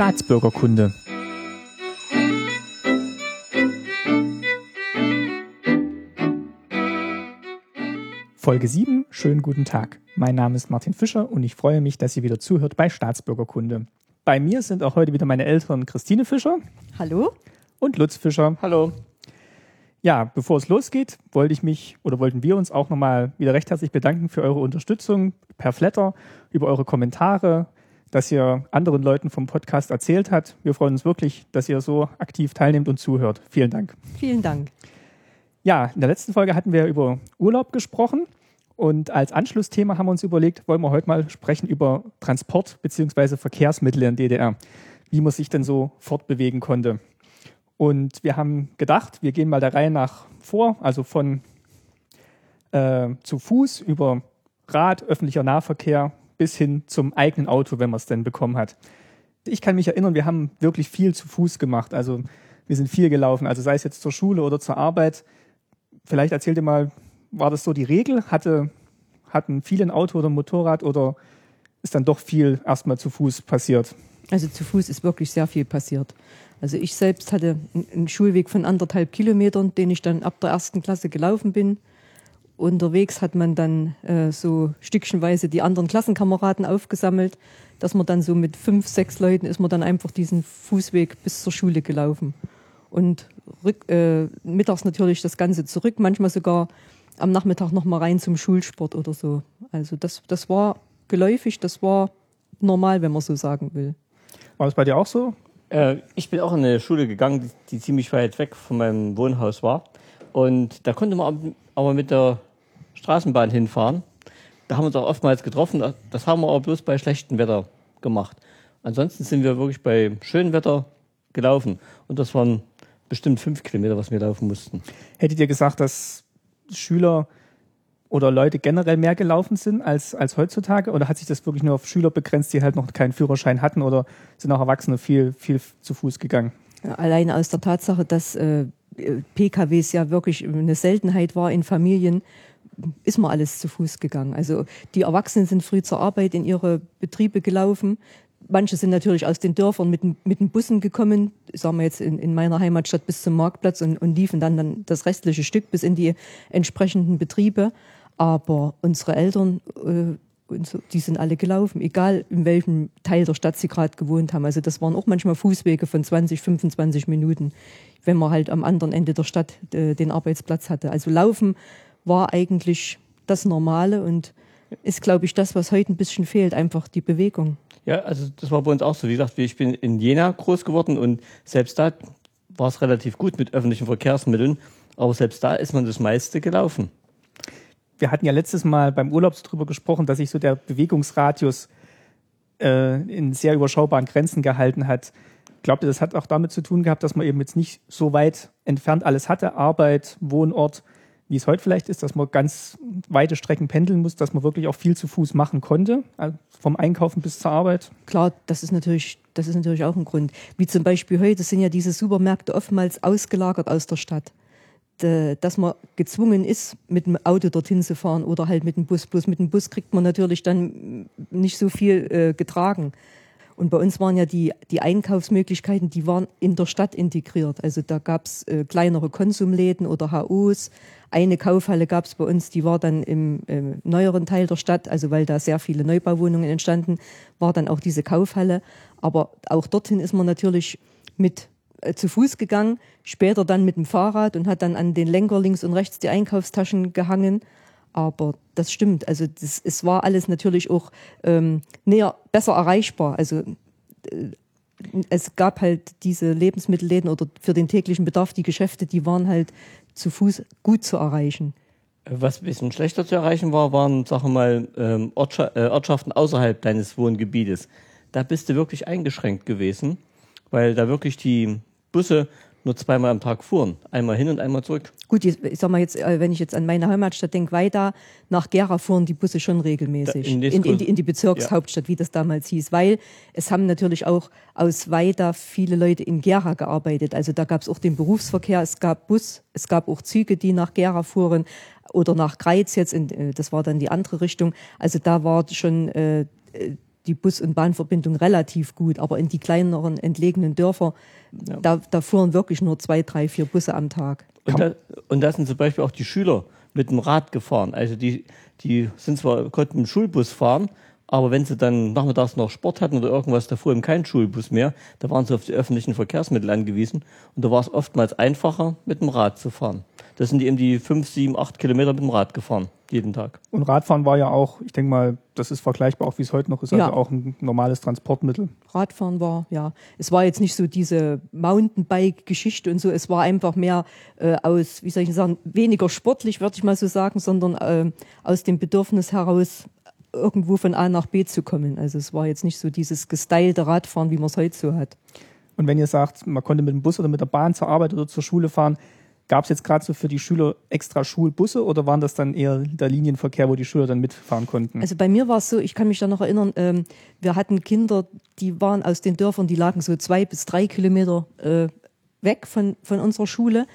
Staatsbürgerkunde. Folge 7, schönen guten Tag. Mein Name ist Martin Fischer und ich freue mich, dass ihr wieder zuhört bei Staatsbürgerkunde. Bei mir sind auch heute wieder meine Eltern Christine Fischer. Hallo. Und Lutz Fischer. Hallo. Ja, bevor es losgeht, wollte ich mich oder wollten wir uns auch nochmal wieder recht herzlich bedanken für eure Unterstützung per Flatter, über eure Kommentare, dass ihr anderen Leuten vom Podcast erzählt habt. Wir freuen uns wirklich, dass ihr so aktiv teilnehmt und zuhört. Vielen Dank. Vielen Dank. Ja, in der letzten Folge hatten wir über Urlaub gesprochen und als Anschlussthema haben wir uns überlegt, wollen wir heute mal sprechen über Transport bzw. Verkehrsmittel in DDR, wie man sich denn so fortbewegen konnte. Und wir haben gedacht, wir gehen mal der Reihe nach vor, also von äh, zu Fuß über Rad, öffentlicher Nahverkehr bis hin zum eigenen Auto, wenn man es denn bekommen hat. Ich kann mich erinnern, wir haben wirklich viel zu Fuß gemacht. Also wir sind viel gelaufen, also sei es jetzt zur Schule oder zur Arbeit. Vielleicht erzählt ihr mal, war das so die Regel? Hatte, hatten viele ein Auto oder ein Motorrad oder ist dann doch viel erstmal zu Fuß passiert? Also zu Fuß ist wirklich sehr viel passiert. Also ich selbst hatte einen Schulweg von anderthalb Kilometern, den ich dann ab der ersten Klasse gelaufen bin. Unterwegs hat man dann äh, so stückchenweise die anderen Klassenkameraden aufgesammelt, dass man dann so mit fünf, sechs Leuten ist man dann einfach diesen Fußweg bis zur Schule gelaufen. Und rück, äh, mittags natürlich das Ganze zurück, manchmal sogar am Nachmittag noch mal rein zum Schulsport oder so. Also das, das war geläufig, das war normal, wenn man so sagen will. War das bei dir auch so? Äh, ich bin auch in eine Schule gegangen, die, die, ziemlich weit weg von meinem Wohnhaus war. Und da konnte man aber mit der Straßenbahn hinfahren. Da haben wir uns auch oftmals getroffen. Das haben wir aber bloß bei schlechtem Wetter gemacht. Ansonsten sind wir wirklich bei schönem Wetter gelaufen. Und das waren bestimmt fünf Kilometer, was wir laufen mussten. Hättet ihr gesagt, dass Schüler oder Leute generell mehr gelaufen sind als, als heutzutage? Oder hat sich das wirklich nur auf Schüler begrenzt, die halt noch keinen Führerschein hatten? Oder sind auch Erwachsene viel, viel zu Fuß gegangen? Ja, allein aus der Tatsache, dass äh, PKWs ja wirklich eine Seltenheit war in Familien, ist man alles zu Fuß gegangen. Also die Erwachsenen sind früh zur Arbeit in ihre Betriebe gelaufen. Manche sind natürlich aus den Dörfern mit, mit den Bussen gekommen, sagen wir jetzt in, in meiner Heimatstadt bis zum Marktplatz und, und liefen dann, dann das restliche Stück bis in die entsprechenden Betriebe. Aber unsere Eltern, äh, die sind alle gelaufen, egal in welchem Teil der Stadt sie gerade gewohnt haben. Also das waren auch manchmal Fußwege von 20, 25 Minuten, wenn man halt am anderen Ende der Stadt äh, den Arbeitsplatz hatte. Also Laufen war eigentlich das Normale und ist, glaube ich, das, was heute ein bisschen fehlt, einfach die Bewegung. Ja, also das war bei uns auch so. Wie gesagt, ich bin in Jena groß geworden und selbst da war es relativ gut mit öffentlichen Verkehrsmitteln, aber selbst da ist man das meiste gelaufen. Wir hatten ja letztes Mal beim Urlaub darüber gesprochen, dass sich so der Bewegungsradius äh, in sehr überschaubaren Grenzen gehalten hat. Glaubt ihr, das hat auch damit zu tun gehabt, dass man eben jetzt nicht so weit entfernt alles hatte, Arbeit, Wohnort, wie es heute vielleicht ist, dass man ganz weite Strecken pendeln muss, dass man wirklich auch viel zu Fuß machen konnte, also vom Einkaufen bis zur Arbeit? Klar, das ist natürlich, das ist natürlich auch ein Grund. Wie zum Beispiel heute sind ja diese Supermärkte oftmals ausgelagert aus der Stadt. Dass man gezwungen ist, mit dem Auto dorthin zu fahren oder halt mit dem Bus. Bloß mit dem Bus kriegt man natürlich dann nicht so viel äh, getragen. Und bei uns waren ja die, die Einkaufsmöglichkeiten, die waren in der Stadt integriert. Also da gab es äh, kleinere Konsumläden oder HOs. Eine Kaufhalle gab es bei uns, die war dann im äh, neueren Teil der Stadt, also weil da sehr viele Neubauwohnungen entstanden, war dann auch diese Kaufhalle. Aber auch dorthin ist man natürlich mit äh, zu Fuß gegangen, später dann mit dem Fahrrad und hat dann an den Lenker links und rechts die Einkaufstaschen gehangen. Aber das stimmt. Also das, es war alles natürlich auch ähm, näher, besser erreichbar. Also äh, es gab halt diese Lebensmittelläden oder für den täglichen Bedarf die Geschäfte, die waren halt zu Fuß gut zu erreichen. Was ein bisschen schlechter zu erreichen war, waren, wir mal, ähm, äh, Ortschaften außerhalb deines Wohngebietes. Da bist du wirklich eingeschränkt gewesen, weil da wirklich die Busse nur zweimal am Tag fuhren. Einmal hin und einmal zurück. Gut, ich sag mal jetzt, äh, wenn ich jetzt an meine Heimatstadt denke, weiter nach Gera fuhren die Busse schon regelmäßig. Da in, in, in, die, in, die, Bezirkshauptstadt, ja. wie das damals hieß. Weil es haben natürlich auch aus Weida viele Leute in Gera gearbeitet. Also da gab es auch den Berufsverkehr, es gab Bus, es gab auch Züge, die nach Gera fuhren oder nach Greiz jetzt, äh, das war dann die andere Richtung. Also da war schon äh, die Bus- und Bahnverbindung relativ gut, aber in die kleineren entlegenen Dörfer, Ja. da, da fuhren wirklich nur zwei, drei, vier Busse am Tag. Und da, und da sind zum Beispiel auch die Schüler mit dem Rad gefahren. Also die, die sind zwar, konnten im Schulbus fahren, aber wenn sie dann nachmittags noch Sport hatten oder irgendwas, da fuhr eben kein Schulbus mehr, da waren sie auf die öffentlichen Verkehrsmittel angewiesen und da war es oftmals einfacher, mit dem Rad zu fahren. Da sind die eben die fünf, sieben, acht Kilometer mit dem Rad gefahren, jeden Tag. Und Radfahren war ja auch, ich denke mal, das ist vergleichbar auch, wie es heute noch ist, Ja. also auch ein normales Transportmittel. Radfahren war, ja. Es war jetzt nicht so diese Mountainbike-Geschichte und so. Es war einfach mehr äh, aus, wie soll ich sagen, weniger sportlich, würde ich mal so sagen, sondern äh, aus dem Bedürfnis heraus, irgendwo von A nach B zu kommen. Also es war jetzt nicht so dieses gestylte Radfahren, wie man es heute so hat. Und wenn ihr sagt, man konnte mit dem Bus oder mit der Bahn zur Arbeit oder zur Schule fahren, gab es jetzt gerade so für die Schüler extra Schulbusse oder waren das dann eher der Linienverkehr, wo die Schüler dann mitfahren konnten? Also bei mir war es so, ich kann mich da noch erinnern, ähm, wir hatten Kinder, die waren aus den Dörfern, die lagen so zwei bis drei Kilometer äh, weg von, von unserer Schule.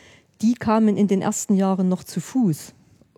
Die kamen in den ersten Jahren noch zu Fuß.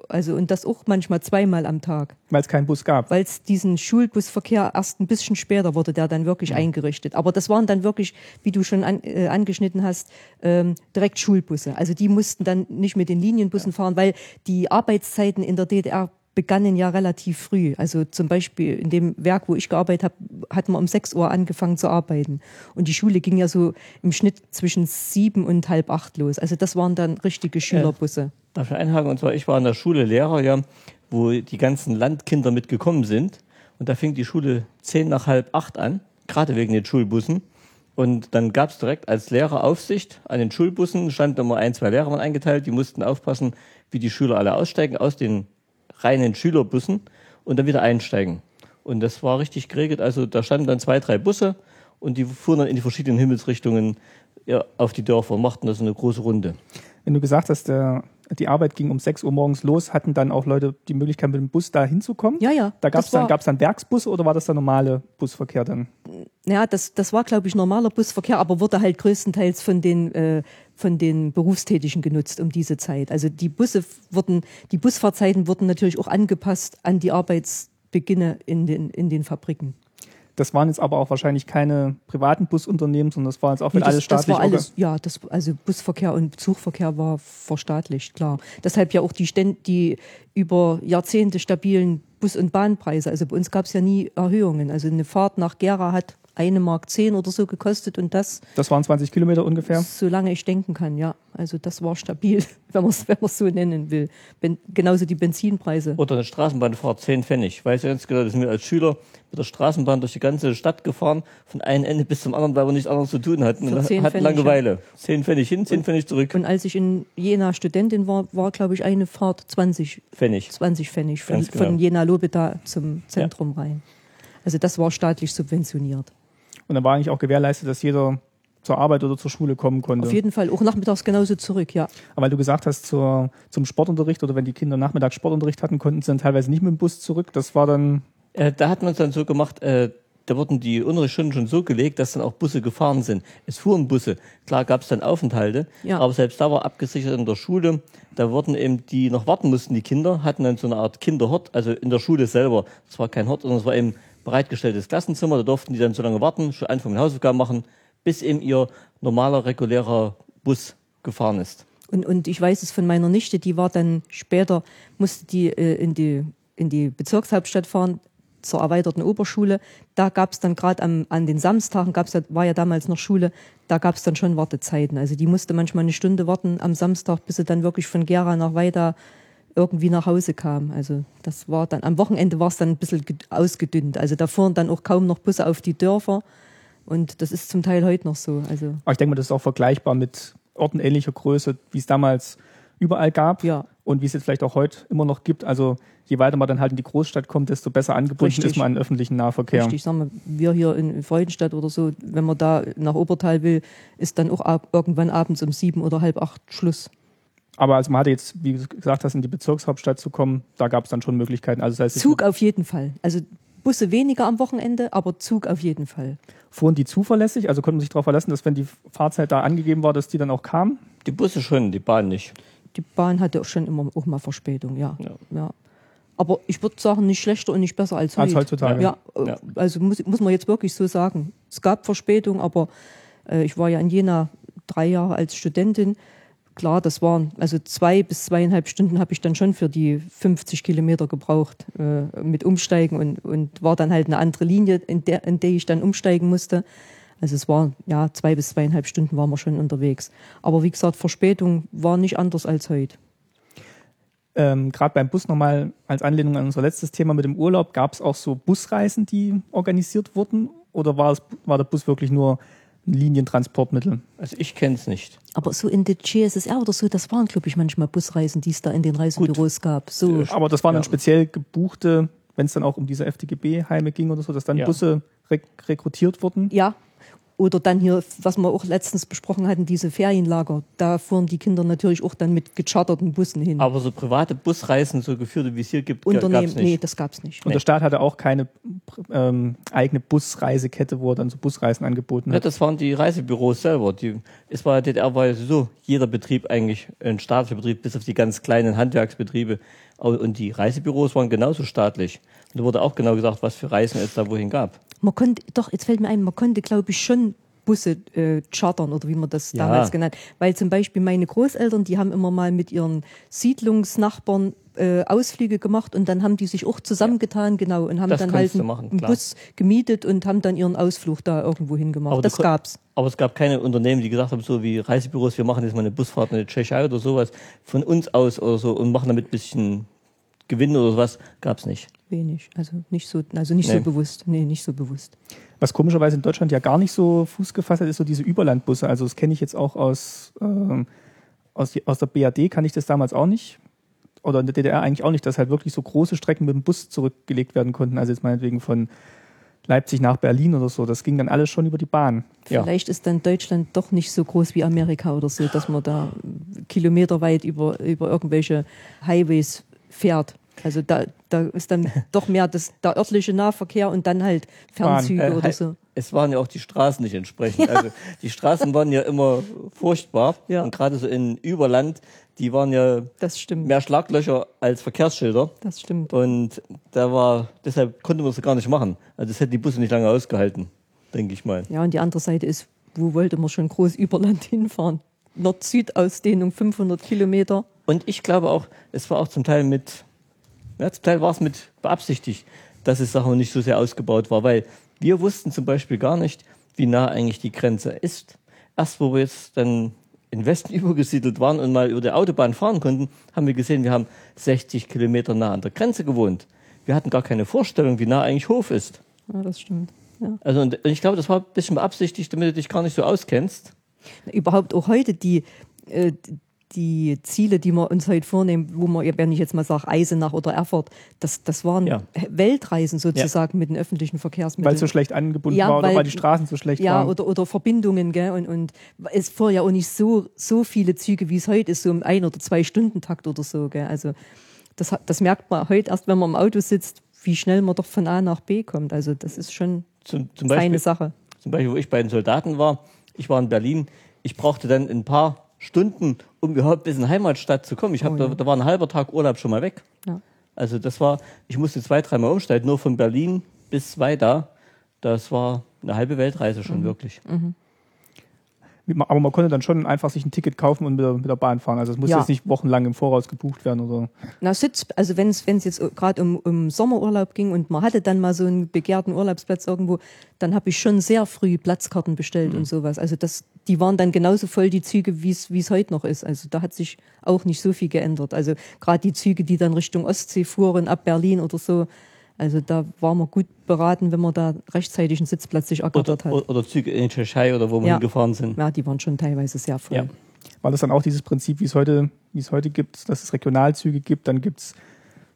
Also und das auch manchmal zweimal am Tag, Weil es keinen Bus gab. weil es diesen Schulbusverkehr erst ein bisschen später wurde, der dann wirklich eingerichtet. Aber das waren dann wirklich, wie du schon an, äh, angeschnitten hast, ähm, direkt Schulbusse. Also die mussten dann nicht mit den Linienbussen fahren, weil die Arbeitszeiten in der DDR begannen ja relativ früh. Also zum Beispiel in dem Werk, wo ich gearbeitet habe, hat man um 6 Uhr angefangen zu arbeiten. Und die Schule ging ja so im Schnitt zwischen sieben und halb acht los. Also das waren dann richtige Schülerbusse. Darf ich einhaken? Und zwar, ich war in der Schule Lehrer, ja, wo die ganzen Landkinder mitgekommen sind. Und da fing die Schule zehn nach halb acht an, gerade wegen den Schulbussen. Und dann gab es direkt als Lehrer Aufsicht an den Schulbussen, standen immer ein, zwei Lehrer eingeteilt, die mussten aufpassen, wie die Schüler alle aussteigen aus den reinen Schülerbussen und dann wieder einsteigen. Und das war richtig geregelt. Also da standen dann zwei, drei Busse und die fuhren dann in die verschiedenen Himmelsrichtungen ja, auf die Dörfer und machten das eine große Runde. Wenn du gesagt hast, der, die Arbeit ging um 6 Uhr morgens los, hatten dann auch Leute die Möglichkeit, mit dem Bus da hinzukommen? Ja, ja. Da gab es dann, gab's dann Werksbusse oder war das der normale Busverkehr dann? Ja, das, das war, glaube ich, normaler Busverkehr, aber wurde halt größtenteils von den, äh, von den Berufstätigen genutzt um diese Zeit. Also die Busse wurden, die Busfahrzeiten wurden natürlich auch angepasst an die Arbeitsbeginne in den, in den Fabriken. Das waren jetzt aber auch wahrscheinlich keine privaten Busunternehmen, sondern das war jetzt auch Nee, wieder alles das, das staatlich. war alles, ja, das, also Busverkehr und Zugverkehr war verstaatlicht, klar. Deshalb ja auch die, Ständ, die über Jahrzehnte stabilen Bus- und Bahnpreise. Also bei uns gab es ja nie Erhöhungen. Also eine Fahrt nach Gera hat eine Mark zehn oder so gekostet und das Das waren 20 Kilometer ungefähr. solange ich denken kann, ja. Also das war stabil, wenn man es wenn man's so nennen will. Ben, genauso die Benzinpreise. Oder eine Straßenbahnfahrt, 10 Pfennig. Weiß ja ganz genau, da sind wir als Schüler mit der Straßenbahn durch die ganze Stadt gefahren, von einem Ende bis zum anderen, weil wir nichts anderes zu tun hatten. Und 10 hatten Pfennig, Langeweile. 10 Pfennig hin, 10 Pfennig zurück. Und als ich in Jena Studentin war, war glaube ich eine Fahrt 20, Pfennig. 20 Pfennig von, genau. von Jena Lobeda zum Zentrum rein. Also das war staatlich subventioniert. Und dann war eigentlich auch gewährleistet, dass jeder zur Arbeit oder zur Schule kommen konnte. Auf jeden Fall auch nachmittags genauso zurück, ja. Aber weil du gesagt hast, zur, zum Sportunterricht oder wenn die Kinder nachmittags Sportunterricht hatten, konnten sie dann teilweise nicht mit dem Bus zurück. Das war dann, Äh, da hat man es dann so gemacht, äh, da wurden die Unterrichtsstunden schon so gelegt, dass dann auch Busse gefahren sind. Es fuhren Busse. Klar gab es dann Aufenthalte, Ja. aber selbst da war abgesichert in der Schule. Da wurden eben die noch warten mussten, die Kinder, hatten dann so eine Art Kinderhort, also in der Schule selber. Das war kein Hort, sondern es war eben bereitgestelltes Klassenzimmer. Da durften die dann so lange warten, schon anfangen mit Hausaufgaben machen, bis eben ihr normaler, regulärer Bus gefahren ist. Und, und ich weiß es von meiner Nichte, die war dann später, musste die äh, in die, in die Bezirkshauptstadt fahren zur erweiterten Oberschule. Da gab es dann gerade an den Samstagen, gab's ja, war ja damals noch Schule, da gab es dann schon Wartezeiten. Also die musste manchmal eine Stunde warten am Samstag, bis sie dann wirklich von Gera nach Weida irgendwie nach Hause kam. Also das war dann, am Wochenende war es dann ein bisschen ged- ausgedünnt. Also da fuhren dann auch kaum noch Busse auf die Dörfer. Und das ist zum Teil heute noch so. Also aber ich denke mal, das ist auch vergleichbar mit Orten ähnlicher Größe, wie es damals überall gab Ja. und wie es jetzt vielleicht auch heute immer noch gibt. Also je weiter man dann halt in die Großstadt kommt, desto besser angebunden Richtig. ist man an öffentlichen Nahverkehr. Richtig, sagen wir, wir hier in Freudenstadt oder so, wenn man da nach Obertal will, ist dann auch ab, irgendwann abends um sieben oder halb acht Schluss. Aber also man hatte jetzt, wie du gesagt hast, in die Bezirkshauptstadt zu kommen, da gab es dann schon Möglichkeiten. Also das heißt, Zug auf jeden Fall. Also Busse weniger am Wochenende, aber Zug auf jeden Fall. fuhren die zuverlässig? Also konnte man sich darauf verlassen, dass wenn die Fahrzeit da angegeben war, dass die dann auch kamen? Die Busse schon, die Bahn nicht. Die Bahn hatte auch schon immer auch mal Verspätung, ja. Ja. ja. Aber ich würde sagen, nicht schlechter und nicht besser als, Als heute. heutzutage. Ja, äh, Ja. also muss, muss man jetzt wirklich so sagen. Es gab Verspätung, aber äh, ich war ja in Jena drei Jahre als Studentin. Klar, das waren also zwei bis zweieinhalb Stunden habe ich dann schon für die 50 Kilometer gebraucht äh, mit Umsteigen und, und war dann halt eine andere Linie, in der, in der ich dann umsteigen musste. Also es war ja zwei bis zweieinhalb Stunden waren wir schon unterwegs. Aber wie gesagt, Verspätung war nicht anders als heute. Ähm, Gerade beim Bus nochmal als Anlehnung an unser letztes Thema mit dem Urlaub, gab es auch so Busreisen, die organisiert wurden? Oder war, es, war der Bus wirklich nur Linientransportmittel? Also ich kenne es nicht. Aber so in der GSSR oder so, das waren, glaube ich, manchmal Busreisen, die es da in den Reisebüros gab. So, Aber das waren dann Ja. speziell gebuchte, wenn es dann auch um diese FDGB-Heime ging oder so, dass dann Ja. Busse rek rekrutiert wurden. ja. Oder dann hier, was wir auch letztens besprochen hatten, diese Ferienlager. Da fuhren die Kinder natürlich auch dann mit gecharterten Bussen hin. Aber so private Busreisen, so geführte, wie es hier gibt, gab Unternehmen, es nicht. nee, das gab's nicht. Und der Staat hatte auch keine ähm, eigene Busreisekette, wo er dann so Busreisen angeboten Ja, hat. das waren die Reisebüros selber. Die, es war DDR war ja so jeder Betrieb eigentlich ein staatlicher Betrieb, bis auf die ganz kleinen Handwerksbetriebe. Und die Reisebüros waren genauso staatlich. Und da wurde auch genau gesagt, was für Reisen es da wohin gab. Man konnte, doch, jetzt fällt mir ein, man konnte, glaube ich, schon Busse äh, chartern oder wie man das Ja. damals genannt. Weil zum Beispiel meine Großeltern, die haben immer mal mit ihren Siedlungsnachbarn äh, Ausflüge gemacht und dann haben die sich auch zusammengetan, genau, und haben Das dann halt einen, machen, einen. Bus gemietet und haben dann ihren Ausflug da irgendwo hingemacht. Aber das gab's. Aber es gab keine Unternehmen, die gesagt haben, so wie Reisebüros, wir machen jetzt mal eine Busfahrt in die Tschechei oder sowas von uns aus oder so und machen damit ein bisschen Gewinn oder sowas. Gab es nicht. Wenig. Also nicht so, also nicht so Nee. bewusst. Nee, nicht so bewusst. Was komischerweise in Deutschland ja gar nicht so Fuß gefasst hat, ist so diese Überlandbusse. Also das kenne ich jetzt auch aus, ähm, aus, die, aus der BAD, kann ich das damals auch nicht. Oder in der DDR eigentlich auch nicht, dass halt wirklich so große Strecken mit dem Bus zurückgelegt werden konnten. Also jetzt meinetwegen von Leipzig nach Berlin oder so. Das ging dann alles schon über die Bahn. Ja. Vielleicht ist dann Deutschland doch nicht so groß wie Amerika oder so, dass man da kilometerweit über, über irgendwelche Highways fährt. Also da, da ist dann doch mehr das, der örtliche Nahverkehr und dann halt Fernzüge Äh, oder so. Es waren ja auch die Straßen nicht entsprechend. Also die Straßen waren ja immer furchtbar. Ja. Und gerade so in Überland, die waren ja mehr Schlaglöcher als Verkehrsschilder. Das stimmt. Und da war, deshalb konnte man es gar nicht machen. Also das hätten die Busse nicht lange ausgehalten, denke ich mal. Ja, und die andere Seite ist, wo wollte man schon groß Überland hinfahren? Nord-Süd-Ausdehnung 500 Kilometer. Und ich glaube auch, es war auch zum Teil mit, ja, zum Teil war es mit beabsichtigt, dass es Sachen nicht so sehr ausgebaut war, weil wir wussten zum Beispiel gar nicht, wie nah eigentlich die Grenze ist. Erst wo wir jetzt dann in Westen übergesiedelt waren und mal über die Autobahn fahren konnten, haben wir gesehen, wir haben 60 Kilometer nah an der Grenze gewohnt. Wir hatten gar keine Vorstellung, wie nah eigentlich Hof ist. Ja, das stimmt. Ja. Also und ich glaube, das war ein bisschen beabsichtigt, damit du dich gar nicht so auskennst. überhaupt auch heute die, äh, die Ziele, die wir uns heute vornehmen, wo man, wenn ich jetzt mal sage, Eisenach oder Erfurt, das, das waren Ja. Weltreisen sozusagen mit den öffentlichen Verkehrsmitteln. Weil es so schlecht angebunden Ja, war oder weil- weil die Straßen so schlecht ja, waren. oder, oder Verbindungen, gell? Und, und es fuhr ja auch nicht so, so viele Züge, wie es heute ist, so im Ein- oder Zwei-Stunden-Takt oder so, gell? Also, das, das merkt man heute erst, wenn man im Auto sitzt, wie schnell man doch von A nach B kommt. Also, das ist schon Zum, zum eine Beispiel, Sache. Zum Beispiel, wo ich bei den Soldaten war, ich war in Berlin, ich brauchte dann ein paar Stunden, um überhaupt bis in Heimatstadt zu kommen. Ich hab, Oh, da, ja. da war ein halber Tag Urlaub schon mal weg. Ja. Also das war, ich musste zwei, dreimal umsteigen, nur von Berlin bis Weida. Das war eine halbe Weltreise Mhm. schon wirklich. Aber man konnte dann schon einfach sich ein Ticket kaufen und mit der, mit der Bahn fahren. Also es musste Ja. jetzt nicht wochenlang im Voraus gebucht werden oder. Na, Sitz, also wenn es jetzt gerade um, um Sommerurlaub ging und man hatte dann mal so einen begehrten Urlaubsplatz irgendwo, dann habe ich schon sehr früh Platzkarten bestellt und sowas. Also das, die waren dann genauso voll die Züge, wie es wie es heute noch ist. Also da hat sich auch nicht so viel geändert. Also gerade die Züge, die dann Richtung Ostsee fuhren, ab Berlin oder so, also da war man gut beraten, wenn man da rechtzeitig einen Sitzplatz sich ergattert hat. oder, oder Züge in die Tschechei oder wo wir Ja. hingefahren sind. Ja, die waren schon teilweise sehr voll. Ja. War das dann auch dieses Prinzip, wie es heute, wie es heute gibt, dass es Regionalzüge gibt, dann gibt es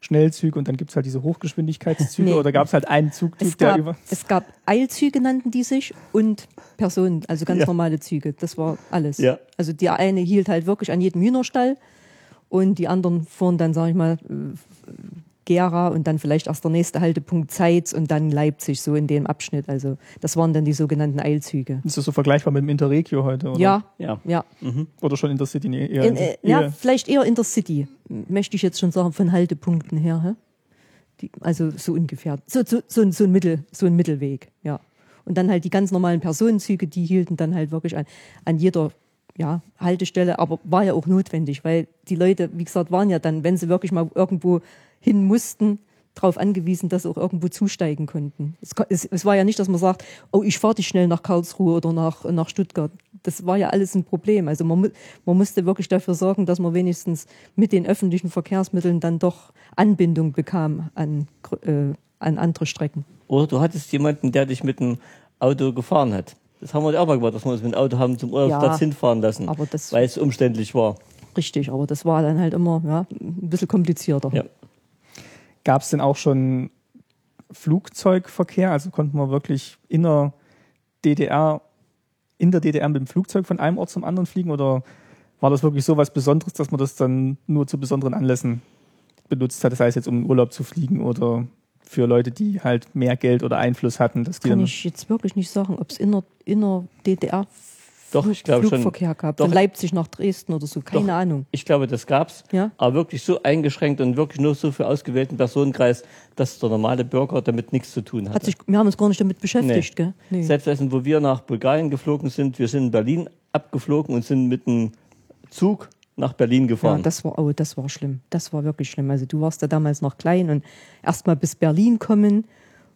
Schnellzüge und dann gibt es halt diese Hochgeschwindigkeitszüge Nee. oder gab es halt einen Zugtyp, Es der gab, über. es gab Eilzüge, nannten die sich, und Personen, also ganz Ja. normale Züge. Das war alles. Ja. Also der eine hielt halt wirklich an jedem Hühnerstall und die anderen fuhren dann, sag ich mal, äh, Gera und dann vielleicht erst der nächste Haltepunkt Zeitz und dann Leipzig, so in dem Abschnitt. Also das waren dann die sogenannten Eilzüge. Ist das so vergleichbar mit dem Interregio heute? Oder? Ja, Ja. ja. Oder schon Intercity? Nee, eher In, äh, eher, ja, vielleicht eher Intercity, möchte ich jetzt schon sagen, von Haltepunkten her. Hä? Die, also so ungefähr. So, so, so, ein- so, ein Mittel, so ein Mittelweg, ja. Und dann halt die ganz normalen Personenzüge, die hielten dann halt wirklich an, an jeder ja, Haltestelle, aber war ja auch notwendig, weil die Leute, wie gesagt, waren ja dann, wenn sie wirklich mal irgendwo hin mussten, darauf angewiesen, dass sie auch irgendwo zusteigen konnten. Es, es, es war ja nicht, dass man sagt, oh, ich fahre dich schnell nach Karlsruhe oder nach, nach Stuttgart. Das war ja alles ein Problem. Also man, man musste wirklich dafür sorgen, dass man wenigstens mit den öffentlichen Verkehrsmitteln dann doch Anbindung bekam an, äh, an andere Strecken. Oder du hattest jemanden, der dich mit dem Auto gefahren hat. Das haben wir ja auch mal gemacht, dass wir uns mit dem Auto haben zum Urlaubsplatz Ja, hinfahren lassen, aber das- weil es umständlich war. Richtig, aber das war dann halt immer ja, ein bisschen komplizierter. Ja. Gab es denn auch schon Flugzeugverkehr? Also konnten wir wirklich in der DDR, in der DDR mit dem Flugzeug von einem Ort zum anderen fliegen? Oder war das wirklich so was Besonderes, dass man das dann nur zu besonderen Anlässen benutzt hat? Das heißt jetzt, um in Urlaub zu fliegen oder für Leute, die halt mehr Geld oder Einfluss hatten, dass die Kann ich jetzt wirklich nicht sagen, ob es in der, in der DDR Doch, ich glaube schon. Flugverkehr gab. Doch. Von Leipzig nach Dresden oder so, keine Doch. Ahnung. Ich glaube, das gab's, Ja. aber wirklich so eingeschränkt und wirklich nur so für ausgewählten Personenkreis, dass der normale Bürger damit nichts zu tun hatte. Hat sich, wir haben uns gar nicht damit beschäftigt, gell? Nee. Selbst als wo wir nach Bulgarien geflogen sind, wir sind in Berlin abgeflogen und sind mit dem Zug nach Berlin Ja, gefahren. das war, oh, das war schlimm. Das war wirklich schlimm. Also du warst ja damals noch klein und erst mal bis Berlin kommen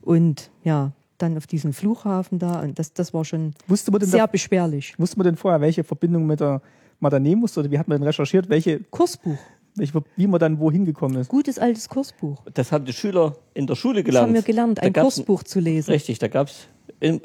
und ja, dann auf diesen Flughafen da und das, das war schon wusste man denn, sehr da, beschwerlich. wusste man denn vorher, welche Verbindung mit der man da nehmen musste? Oder wie hat man denn recherchiert, welche, Kursbuch. welche, wie man dann wohin gekommen ist? Gutes altes Kursbuch. das haben die Schüler in der Schule Das gelernt. haben wir gelernt, ein Kursbuch zu lesen. Richtig, da gab es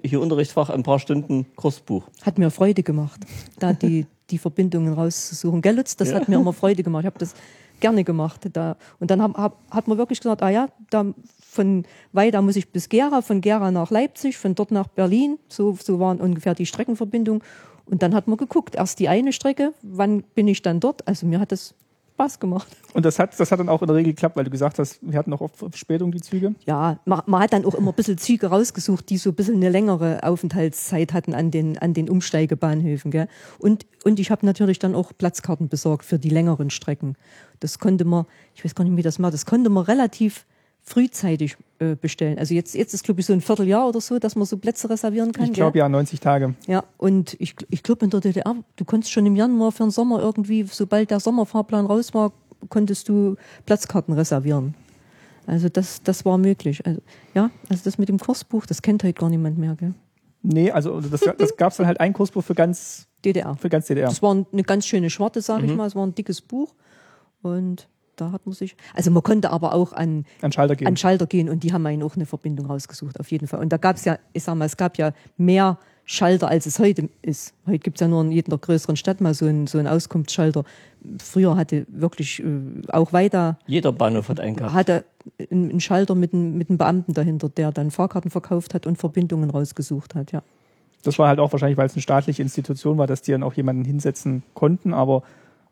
hier Unterrichtsfach ein paar Stunden Kursbuch. Hat mir Freude gemacht, da die, die Verbindungen rauszusuchen. Gell, Lutz? Das hat mir immer Freude gemacht. Ich habe das gerne gemacht. Da. Und dann hab, hab, hat man wirklich gesagt, ah ja, da von Weida muss ich bis Gera, von Gera nach Leipzig, von dort nach Berlin. So, so waren ungefähr die Streckenverbindungen. Und dann hat man geguckt, erst die eine Strecke, wann bin ich dann dort? Also mir hat das Spaß gemacht. Und das hat, das hat dann auch in der Regel geklappt, weil du gesagt hast, wir hatten auch oft Verspätung die Züge. Ja, man, man hat dann auch immer ein bisschen Züge rausgesucht, die so ein bisschen eine längere Aufenthaltszeit hatten an den, an den Umsteigebahnhöfen. Gell? Und, und ich habe natürlich dann auch Platzkarten besorgt für die längeren Strecken. Das konnte man, ich weiß gar nicht, wie das macht, das konnte man relativ frühzeitig äh, bestellen. Also jetzt, jetzt ist, glaube ich, so ein Vierteljahr oder so, dass man so Plätze reservieren kann. Ich glaube ja, 90 Tage. Ja, und ich, ich glaube in der DDR, du konntest schon im Januar für den Sommer irgendwie, sobald der Sommerfahrplan raus war, konntest du Platzkarten reservieren. Also das, das war möglich. Also, ja, also das mit dem Kursbuch, das kennt heute gar niemand mehr, gell? Nee, also das, das gab es dann halt ein Kursbuch für ganz, DDR. für ganz DDR. Das war eine ganz schöne Schwarte, sage Mhm. ich mal. Es war ein dickes Buch. Und da hat man sich. Also man konnte aber auch an, An Schalter gehen. an Schalter gehen und die haben einen auch eine Verbindung rausgesucht, auf jeden Fall. Und da gab es ja, ich sag mal, es gab ja mehr Schalter, als es heute ist. Heute gibt es ja nur in jeder größeren Stadt mal so einen, so einen Auskunftsschalter. Früher hatte wirklich äh, auch weiter Jeder Bahnhof hat einen gehabt. hatte einen Schalter mit einem, mit einem Beamten dahinter, der dann Fahrkarten verkauft hat und Verbindungen rausgesucht hat, ja. Das war halt auch wahrscheinlich, weil es eine staatliche Institution war, dass die dann auch jemanden hinsetzen konnten, aber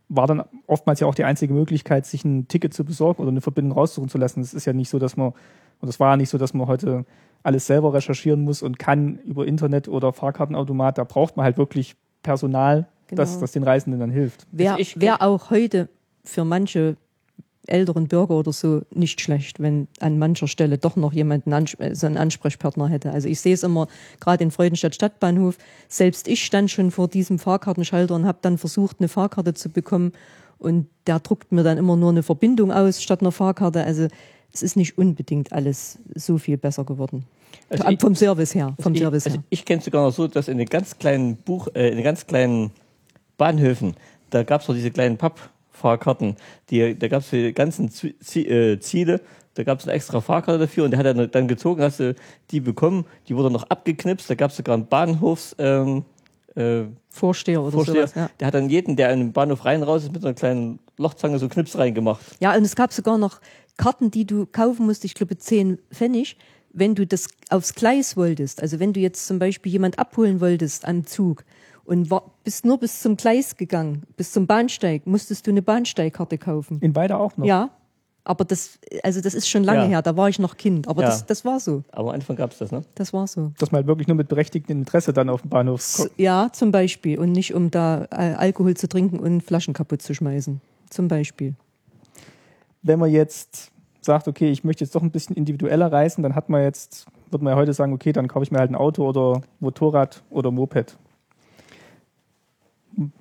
war dann oftmals ja auch die einzige Möglichkeit, sich ein Ticket zu besorgen oder eine Verbindung raussuchen zu lassen. Es ist ja nicht so, dass man, und es war ja nicht so, dass man heute alles selber recherchieren muss und kann über Internet oder Fahrkartenautomat. Da braucht man halt wirklich Personal, das, Genau. das den Reisenden dann hilft. Also ich- wär auch heute für manche älteren Bürger oder so nicht schlecht, wenn an mancher Stelle doch noch jemand einen äh, so einen Ansprechpartner hätte. Also ich sehe es immer gerade in Freudenstadt Stadtbahnhof. Selbst ich stand schon vor diesem Fahrkartenschalter und habe dann versucht, eine Fahrkarte zu bekommen. Und der druckt mir dann immer nur eine Verbindung aus statt einer Fahrkarte. Also es ist nicht unbedingt alles so viel besser geworden. Also Vom- ich- vom Service her. Vom ich, Service also her. ich kenne sogar noch so, dass in den ganz kleinen Buch, äh, in den ganz kleinen Bahnhöfen, da gab es noch diese kleinen Pappfahrkarten, die, da gab es für die ganzen äh, Ziele, da gab es eine extra Fahrkarte dafür und der hat dann, dann gezogen, hast du die bekommen, die wurde noch abgeknipst, da gab es sogar einen Bahnhofs, ähm, äh, Vorsteher oder Vorsteher, sowas. Ja. der hat dann jeden, der in den Bahnhof rein raus ist, mit einer kleinen Lochzange so Knips reingemacht. Ja, und es gab sogar noch Karten, die du kaufen musst, ich glaube 10 Pfennig, wenn du das aufs Gleis wolltest. Also wenn du jetzt zum Beispiel jemand abholen wolltest am Zug und war, bist nur bis zum Gleis gegangen, bis zum Bahnsteig, musstest du eine Bahnsteigkarte kaufen. In beide auch noch. Ja, aber das, also das ist schon lange Ja. her, da war ich noch Kind. Aber Ja. das, das war so. Aber am Anfang gab es das, ne? Das war so. Dass man halt wirklich nur mit berechtigtem Interesse dann auf dem Bahnhof kommt. Ja, zum Beispiel. Und nicht um da äh, Alkohol zu trinken und Flaschen kaputt zu schmeißen. Zum Beispiel. Wenn wir jetzt sagt, okay, ich möchte jetzt doch ein bisschen individueller reisen, dann hat man jetzt, würde man ja heute sagen, okay, dann kaufe ich mir halt ein Auto oder Motorrad oder Moped.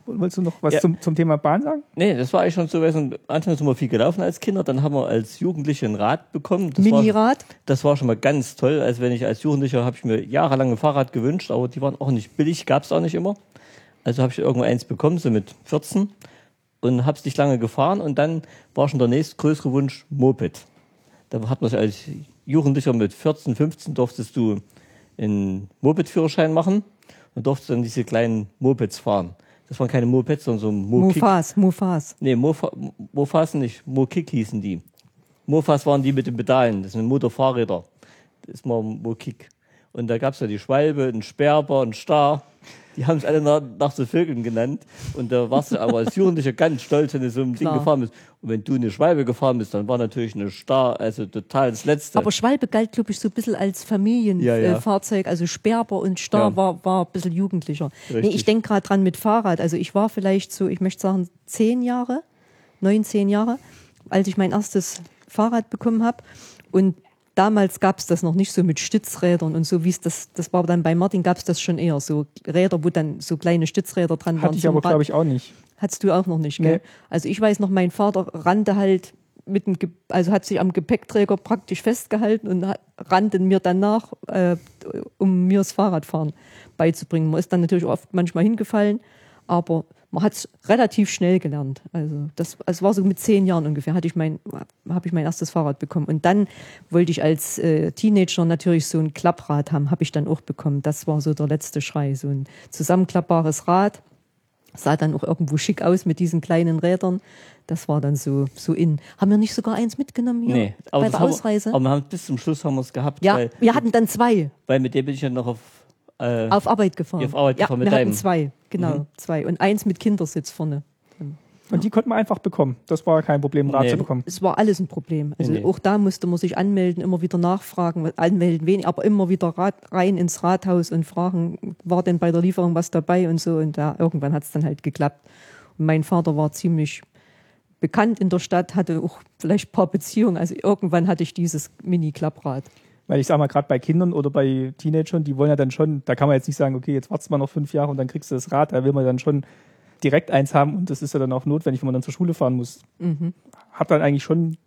Wolltest du noch was Ja. zum, zum Thema Bahn sagen? Nee, das war eigentlich schon so, weil Anfangs sind wir viel gelaufen als Kinder, dann haben wir als Jugendliche ein Rad bekommen. Das war, Minirad. das war schon mal ganz toll. Also wenn ich als Jugendlicher habe ich mir jahrelang ein Fahrrad gewünscht, aber die waren auch nicht billig, gab es auch nicht immer. Also habe ich irgendwo eins bekommen, so mit 14 und habe es nicht lange gefahren und dann war schon der nächstgrößere Wunsch Moped. Da hat man sich als Jugendlicher mit 14, 15 durftest du einen Moped-Führerschein machen und durftest dann diese kleinen Mopeds fahren. Das waren keine Mopeds, sondern so Mo-Kick. Mufas, Mufas. Nee, Mofa, Mofas nicht. Mo-Kick hießen die. Mofas waren die mit den Pedalen. Das sind Motorfahrräder. Das ist mal Mo-Kick. Und da gab es ja die Schwalbe, einen Sperber, einen Star. Die haben es alle nach, nach so Vögeln genannt. Und da warst du aber als Jugendlicher ganz stolz, wenn du so ein Ding Klar. gefahren bist. Und wenn du eine Schwalbe gefahren bist, dann war natürlich eine Star, also total das Letzte. Aber Schwalbe galt, glaube ich, so ein bisschen als Ja, ja. Familienfahrzeug. Also Sperber und Star Ja. war, war ein bisschen jugendlicher. Nee, ich denke gerade dran mit Fahrrad. Also ich war vielleicht so, ich möchte sagen, zehn Jahre, neun, zehn Jahre, als ich mein erstes Fahrrad bekommen habe. Und damals gab es das noch nicht so mit Stützrädern und so, wie es das, das war dann bei Martin, gab es das schon eher. So Räder, wo dann so kleine Stützräder dran waren. Hatte ich aber, glaube ich, auch nicht. Hattest du auch noch nicht, gell? Nee. Also ich weiß noch, mein Vater rannte halt mit dem, Ge also hat sich am Gepäckträger praktisch festgehalten und rannte mir danach, äh, um mir das Fahrradfahren beizubringen. Man ist dann natürlich oft manchmal hingefallen, aber man hat es relativ schnell gelernt. Also das, es war so mit zehn Jahren ungefähr, hatte ich mein, habe ich mein erstes Fahrrad bekommen. Und dann wollte ich als äh, Teenager natürlich so ein Klapprad haben, habe ich dann auch bekommen. Das war so der letzte Schrei, so ein zusammenklappbares Rad sah dann auch irgendwo schick aus mit diesen kleinen Rädern. Das war dann so, so in. Haben wir nicht sogar eins mitgenommen hier nee, aber bei das der Ausreise? Wir, aber wir haben bis zum Schluss haben wir es gehabt, ja, wir hatten dann zwei weil mit dem bin ich ja noch auf äh, auf Arbeit gefahren. Auf Arbeit ja, gefahren mit wir hatten deinem. zwei, genau, zwei. Und eins mit Kindersitz vorne. Und die konnten wir einfach bekommen. Das war kein Problem, Rad Nee. zu bekommen. Es war alles ein Problem. Also Nee, nee. auch da musste man sich anmelden, immer wieder nachfragen, anmelden wenig, aber immer wieder Rat, rein ins Rathaus und fragen, war denn bei der Lieferung was dabei und so. Und ja, irgendwann hat es dann halt geklappt. Und mein Vater war ziemlich bekannt in der Stadt, hatte auch vielleicht ein paar Beziehungen. Also irgendwann hatte ich dieses Mini-Klapprad. Weil ich sag mal, gerade bei Kindern oder bei Teenagern, die wollen ja dann schon, da kann man jetzt nicht sagen, okay, jetzt wartest du mal noch fünf Jahre und dann kriegst du das Rad, da will man dann schon direkt eins haben und das ist ja dann auch notwendig, wenn man dann zur Schule fahren muss. Hat dann eigentlich schon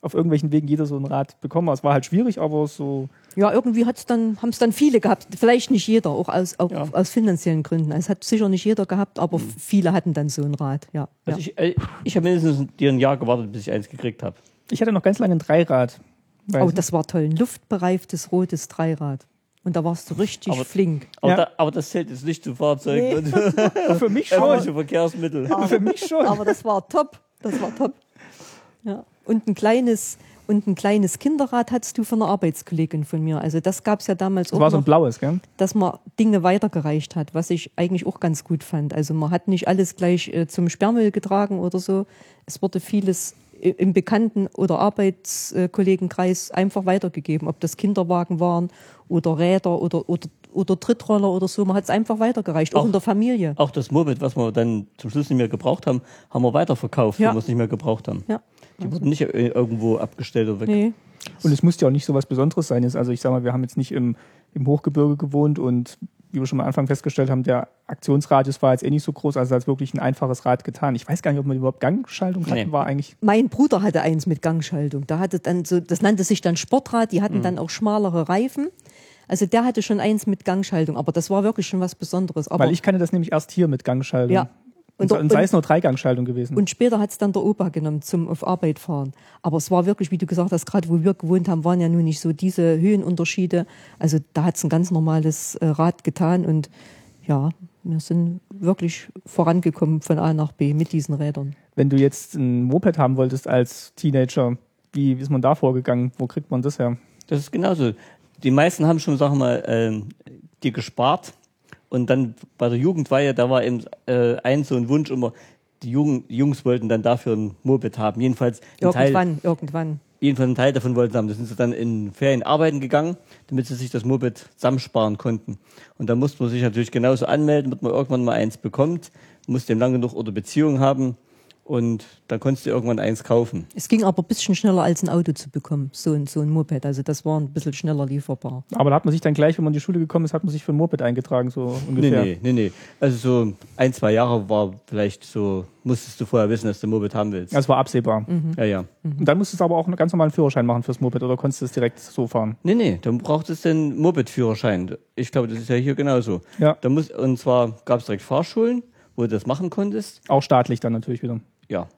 auf irgendwelchen Wegen jeder so ein Rad bekommen. Es war halt schwierig, aber so, Ja, irgendwie hat's dann, haben es dann viele gehabt. Vielleicht nicht jeder, auch aus, auch Ja. aus finanziellen Gründen. Es hat sicher nicht jeder gehabt, aber viele hatten dann so ein Rad. Ja, ja. also ich, äh, ich habe mindestens dir ein Jahr gewartet, bis ich eins gekriegt habe. ich hatte noch ganz lange ein Dreirad. Weiß Oh, das war toll. Ein luftbereiftes rotes Dreirad. Und da warst du richtig Aber- flink. Aber, Ja. da, aber das zählt jetzt nicht zu Fahrzeugen und für mich schon. öffentliche Verkehrsmittel. für mich schon. Aber das war top. Das war top. Ja. Und ein kleines, und ein kleines Kinderrad hattest du von einer Arbeitskollegin von mir. Also das gab es ja damals Das auch war so ein noch, blaues, gell? dass man Dinge weitergereicht hat, was ich eigentlich auch ganz gut fand. Also man hat nicht alles gleich äh, zum Sperrmüll getragen oder so. Es wurde vieles im Bekannten- oder Arbeitskollegenkreis einfach weitergegeben, ob das Kinderwagen waren oder Räder oder, oder, oder Trittroller oder so. Man hat es einfach weitergereicht, auch, Auch- in der Familie. Auch das Moped, was wir dann zum Schluss nicht mehr gebraucht haben, haben wir weiterverkauft, Ja. wenn wir es nicht mehr gebraucht haben. Ja. Die wurden nicht äh, irgendwo abgestellt oder weg. Nee. Und es musste ja auch nicht so was Besonderes sein. Also ich sag mal, wir haben jetzt nicht im, im Hochgebirge gewohnt und wie wir schon am Anfang festgestellt haben, der Aktionsradius war jetzt eh nicht so groß, also als wirklich ein einfaches Rad getan. Ich weiß gar nicht, ob man überhaupt Gangschaltung hatten, Nee. war eigentlich. Mein Bruder hatte eins mit Gangschaltung. Da hatte dann so, das nannte sich dann Sportrad, die Mhm. hatten dann auch schmalere Reifen. Also der hatte schon eins mit Gangschaltung, aber das war wirklich schon was Besonderes. Aber Weil ich kannte das nämlich erst hier mit Gangschaltung. Ja. Und, Und- und, sei es nur Dreigangschaltung gewesen. und später hat es dann der Opa genommen zum auf Arbeit fahren. Aber es war wirklich, wie du gesagt hast, gerade wo wir gewohnt haben, waren ja nun nicht so diese Höhenunterschiede. Also da hat es ein ganz normales äh, Rad getan und ja, wir sind wirklich vorangekommen von A nach B mit diesen Rädern. Wenn du jetzt ein Moped haben wolltest als Teenager, wie ist man da vorgegangen? Wo kriegt man das her? Das ist genauso. Die meisten haben schon, sagen wir mal, ähm, die gespart. Und dann bei der Jugendweihe, da war eben äh, ein so ein Wunsch immer, die Jungen, die Jungs wollten dann dafür ein Moped haben. Jedenfalls ein Teil, Irgendwann, irgendwann. jedenfalls einen Teil davon wollten sie haben. Da sind sie dann in Ferien arbeiten gegangen, damit sie sich das Moped zusammensparen konnten. Und da musste man sich natürlich genauso anmelden, damit man irgendwann mal eins bekommt, muss dem lang genug oder Beziehung haben. Und dann konntest du irgendwann eins kaufen. Es ging aber ein bisschen schneller als ein Auto zu bekommen, so ein, so ein Moped. Also das war ein bisschen schneller lieferbar. Aber da hat man sich dann gleich, wenn man in die Schule gekommen ist, hat man sich für ein Moped eingetragen, so Nee, ungefähr. nee, nee, nee. Also so ein, zwei Jahre war vielleicht so, musstest du vorher wissen, dass du ein Moped haben willst. Das war absehbar. Ja, ja. Und dann musstest du aber auch einen ganz normalen Führerschein machen fürs Moped oder konntest du es direkt so fahren? Nee, nee, dann brauchtest du den Moped-Führerschein. Ich glaube, das ist ja hier genauso. Ja. Da muss, und zwar gab es direkt Fahrschulen, wo du das machen konntest. Auch staatlich dann natürlich wieder. Ja,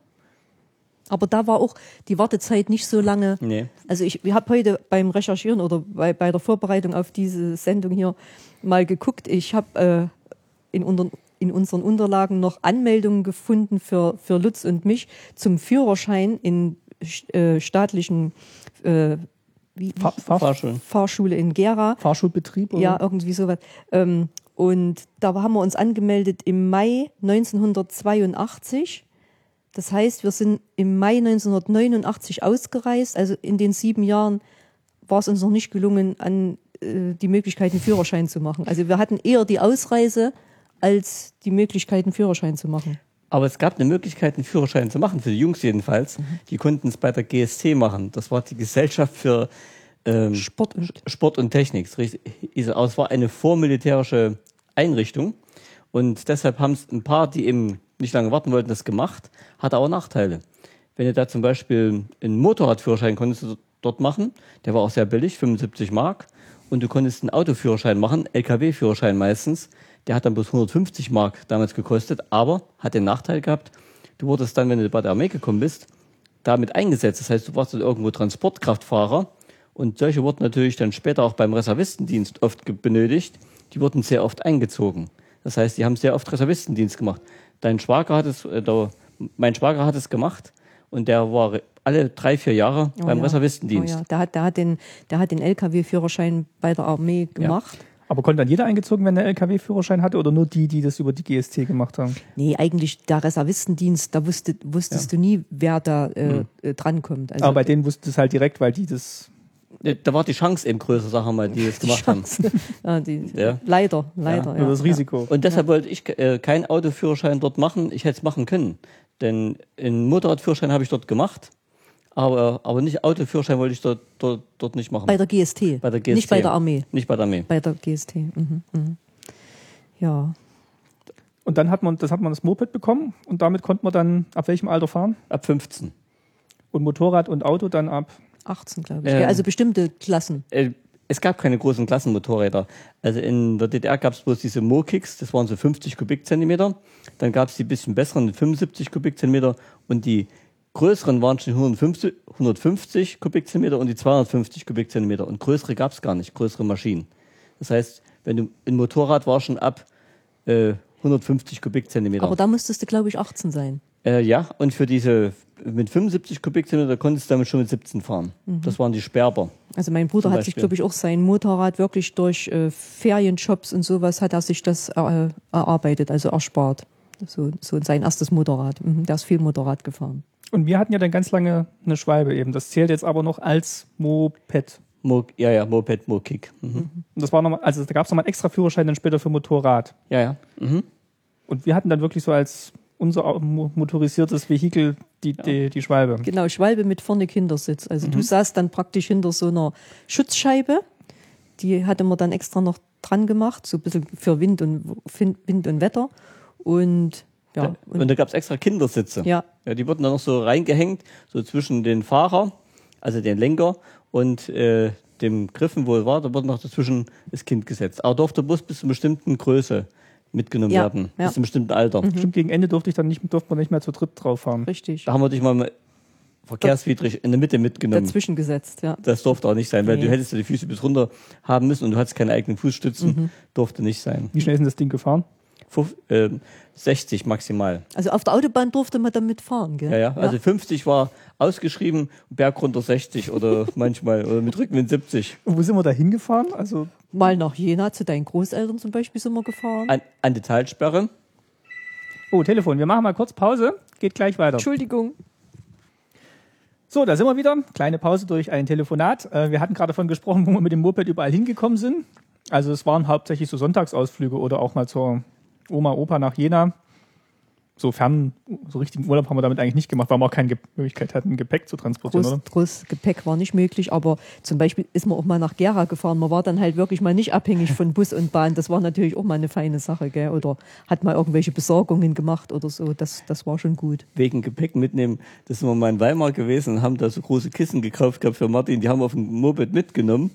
Aber da war auch die Wartezeit nicht so lange. nee. Also ich habe heute beim Recherchieren oder bei, bei der Vorbereitung auf diese Sendung hier mal geguckt. Ich habe äh, in, unter, in unseren Unterlagen noch Anmeldungen gefunden für, für Lutz und mich zum Führerschein in äh, staatlichen äh, wie, Fahr Fahr Fahrschulen. Fahrschule in Gera. Fahrschulbetrieb? Oder? Ja, irgendwie sowas. Ähm, und da haben wir uns angemeldet im Mai 1982. Das heißt, wir sind im Mai 1989 ausgereist. Also in den sieben Jahren war es uns noch nicht gelungen, an äh, die Möglichkeit, einen Führerschein zu machen. Also wir hatten eher die Ausreise als die Möglichkeit, einen Führerschein zu machen. Aber es gab eine Möglichkeit, einen Führerschein zu machen, für die Jungs jedenfalls. Die konnten es bei der GST machen. Das war die Gesellschaft für ähm, Sport und Sport und Technik. Aber Es war eine vormilitärische Einrichtung. Und deshalb haben es ein paar, die eben nicht lange warten wollten, das gemacht. Hatte aber Nachteile. Wenn du da zum Beispiel einen Motorradführerschein konntest du dort machen, der war auch sehr billig, 75 Mark. Und du konntest einen Autoführerschein machen, LKW-Führerschein meistens. Der hat dann bloß 150 Mark damals gekostet, aber hat den Nachteil gehabt, du wurdest dann, wenn du bei der Armee gekommen bist, damit eingesetzt. Das heißt, du warst dann irgendwo Transportkraftfahrer und solche wurden natürlich dann später auch beim Reservistendienst oft benötigt. Die wurden sehr oft eingezogen. Das heißt, die haben sehr oft Reservistendienst gemacht. Dein Schwager hat es, äh, der, mein Schwager hat es gemacht und der war alle drei, vier Jahre Oh beim ja. Reservistendienst. Oh ja. der, hat, der, hat den, der hat den LKW-Führerschein bei der Armee gemacht. Aber konnte dann jeder eingezogen werden, der LKW-Führerschein hatte oder nur die, die das über die GST gemacht haben? Nee, eigentlich der Reservistendienst, da wusste, wusstest du nie, wer da äh, äh, drankommt. Also Aber bei denen wusste es halt direkt, weil die das. Äh, Da war die Chance eben größer, sagen wir mal, die es die gemacht haben. Chance. ja, die, Ja. Leider, leider. Nur Ja, das Risiko. Und deshalb wollte ich äh, keinen Autoführerschein dort machen. Ich hätte es machen können. Denn einen Motorradführerschein habe ich dort gemacht. Aber, aber nicht Autoführerschein wollte ich dort, dort, dort nicht machen. Bei der GST. Bei der GST. Nicht bei der Armee. Nicht bei der Armee. Bei der GST. Mhm, mhm. Ja. Und dann hat man, das hat man das Moped bekommen und damit konnte man dann ab welchem Alter fahren? Ab 15. Und Motorrad und Auto dann ab. 18, glaube ich. Ähm. Also bestimmte Klassen. Äh, es gab keine großen Klassenmotorräder. Also in der DDR gab es bloß diese Mo-Kicks, das waren so 50 Kubikzentimeter. Dann gab es die bisschen besseren, die 75 Kubikzentimeter. Und die größeren waren schon 150, 150 Kubikzentimeter und die 250 Kubikzentimeter. Und größere gab es gar nicht, größere Maschinen. Das heißt, wenn du ein Motorrad war schon ab äh, 150 Kubikzentimeter. Aber da musstest du, glaube ich, 18 sein. Äh, ja, und für diese mit 75 Kubikzentimeter konntest du damit schon mit 17 fahren. Das waren die Sperber. Also mein Bruder hat sich, glaube ich, auch sein Motorrad wirklich durch äh, Ferienjobs und sowas hat er sich das äh, erarbeitet, also erspart. So, so sein erstes Motorrad. Mhm. Der ist viel Motorrad gefahren. Und wir hatten ja dann ganz lange eine Schwalbe eben. Das zählt jetzt aber noch als Moped. Mo ja, ja, Moped, Mo-Kick. Mhm. Und das war nochmal, also da gab es nochmal einen extra Führerschein dann später für Motorrad. Ja, ja. Mhm. Und wir hatten dann wirklich so als unser motorisiertes Vehikel die, die, die Schwalbe. Genau, Schwalbe mit vorne Kindersitz. Also du saßt dann praktisch hinter so einer Schutzscheibe. Die hatte man dann extra noch dran gemacht, so ein bisschen für Wind und Wind und Wetter. Und ja, Und, da gab es extra Kindersitze. ja, Ja, die wurden dann noch so reingehängt, so zwischen den Fahrer, also den Lenker und äh, dem Griffen, wo er war, da wurde noch dazwischen das Kind gesetzt. Aber durfte Bus bis zu einer bestimmten Größe mitgenommen Ja, werden, ja. bis zu einem bestimmten Alter. Stimmt, gegen Ende durfte ich dann nicht, durfte man nicht mehr zu dritt drauf fahren. richtig. Da haben wir dich mal verkehrswidrig in der Mitte mitgenommen. Dazwischen gesetzt, ja. Das durfte auch nicht sein, weil Nee. du hättest ja die Füße bis runter haben müssen und du hattest keine eigenen Fußstützen. Durfte nicht sein. Wie schnell ist denn das Ding gefahren? Fuf- ähm, 60 maximal. Also auf der Autobahn durfte man damit fahren, gell? Ja, ja. Also 50 war ausgeschrieben, Berg runter 60 oder manchmal oder mit Rückenwind 70. Und wo sind wir da hingefahren? Also, Mal nach Jena zu deinen Großeltern zum Beispiel sind wir gefahren. An, an die Talsperre. oh, Telefon. Wir machen mal kurz Pause. Geht gleich weiter. Entschuldigung. So, da sind wir wieder. Kleine Pause durch ein Telefonat. Äh, wir hatten gerade davon gesprochen, wo wir mit dem Moped überall hingekommen sind. Also es waren hauptsächlich so Sonntagsausflüge oder auch mal zur Oma, Opa nach Jena. So fern, so richtigen Urlaub haben wir damit eigentlich nicht gemacht, weil wir auch keine Ge Möglichkeit hatten, Gepäck zu transportieren, Groß, oder? groß Gepäck war nicht möglich, aber zum Beispiel ist man auch mal nach Gera gefahren. Man war dann halt wirklich mal nicht abhängig von Bus und Bahn. Das war natürlich auch mal eine feine Sache, gell? Oder hat mal irgendwelche Besorgungen gemacht oder so. Das, das war schon gut. Wegen Gepäck mitnehmen, das sind wir mal in Weimar gewesen und haben da so große Kissen gekauft gehabt für Martin. Die haben wir auf dem Moped mitgenommen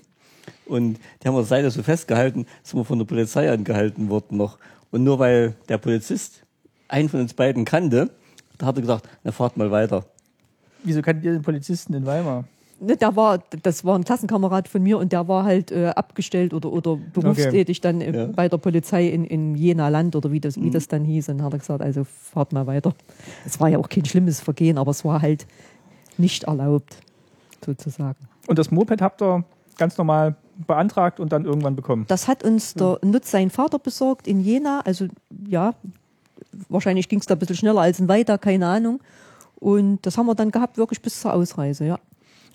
und die haben wir Seite so festgehalten, sind wir von der Polizei angehalten worden noch. Und nur weil der Polizist einen von uns beiden kannte, da hat er gesagt, na fahrt mal weiter. Wieso kanntet ihr den Polizisten in Weimar? Ne, Der war, das war ein Klassenkamerad von mir und der war halt äh, abgestellt oder, oder berufstätig dann äh, Ja. bei der Polizei in, in Jena Land oder wie das, wie das dann hieß. Und hat er gesagt, also fahrt mal weiter. Es war ja auch kein schlimmes Vergehen, aber es war halt nicht erlaubt, sozusagen. Und das Moped habt ihr ganz normal beantragt und dann irgendwann bekommen. Das hat uns der Nutz sein Vater besorgt in Jena. Also ja, wahrscheinlich ging es da ein bisschen schneller als in Weida, keine Ahnung. Und das haben wir dann gehabt, wirklich bis zur Ausreise, ja.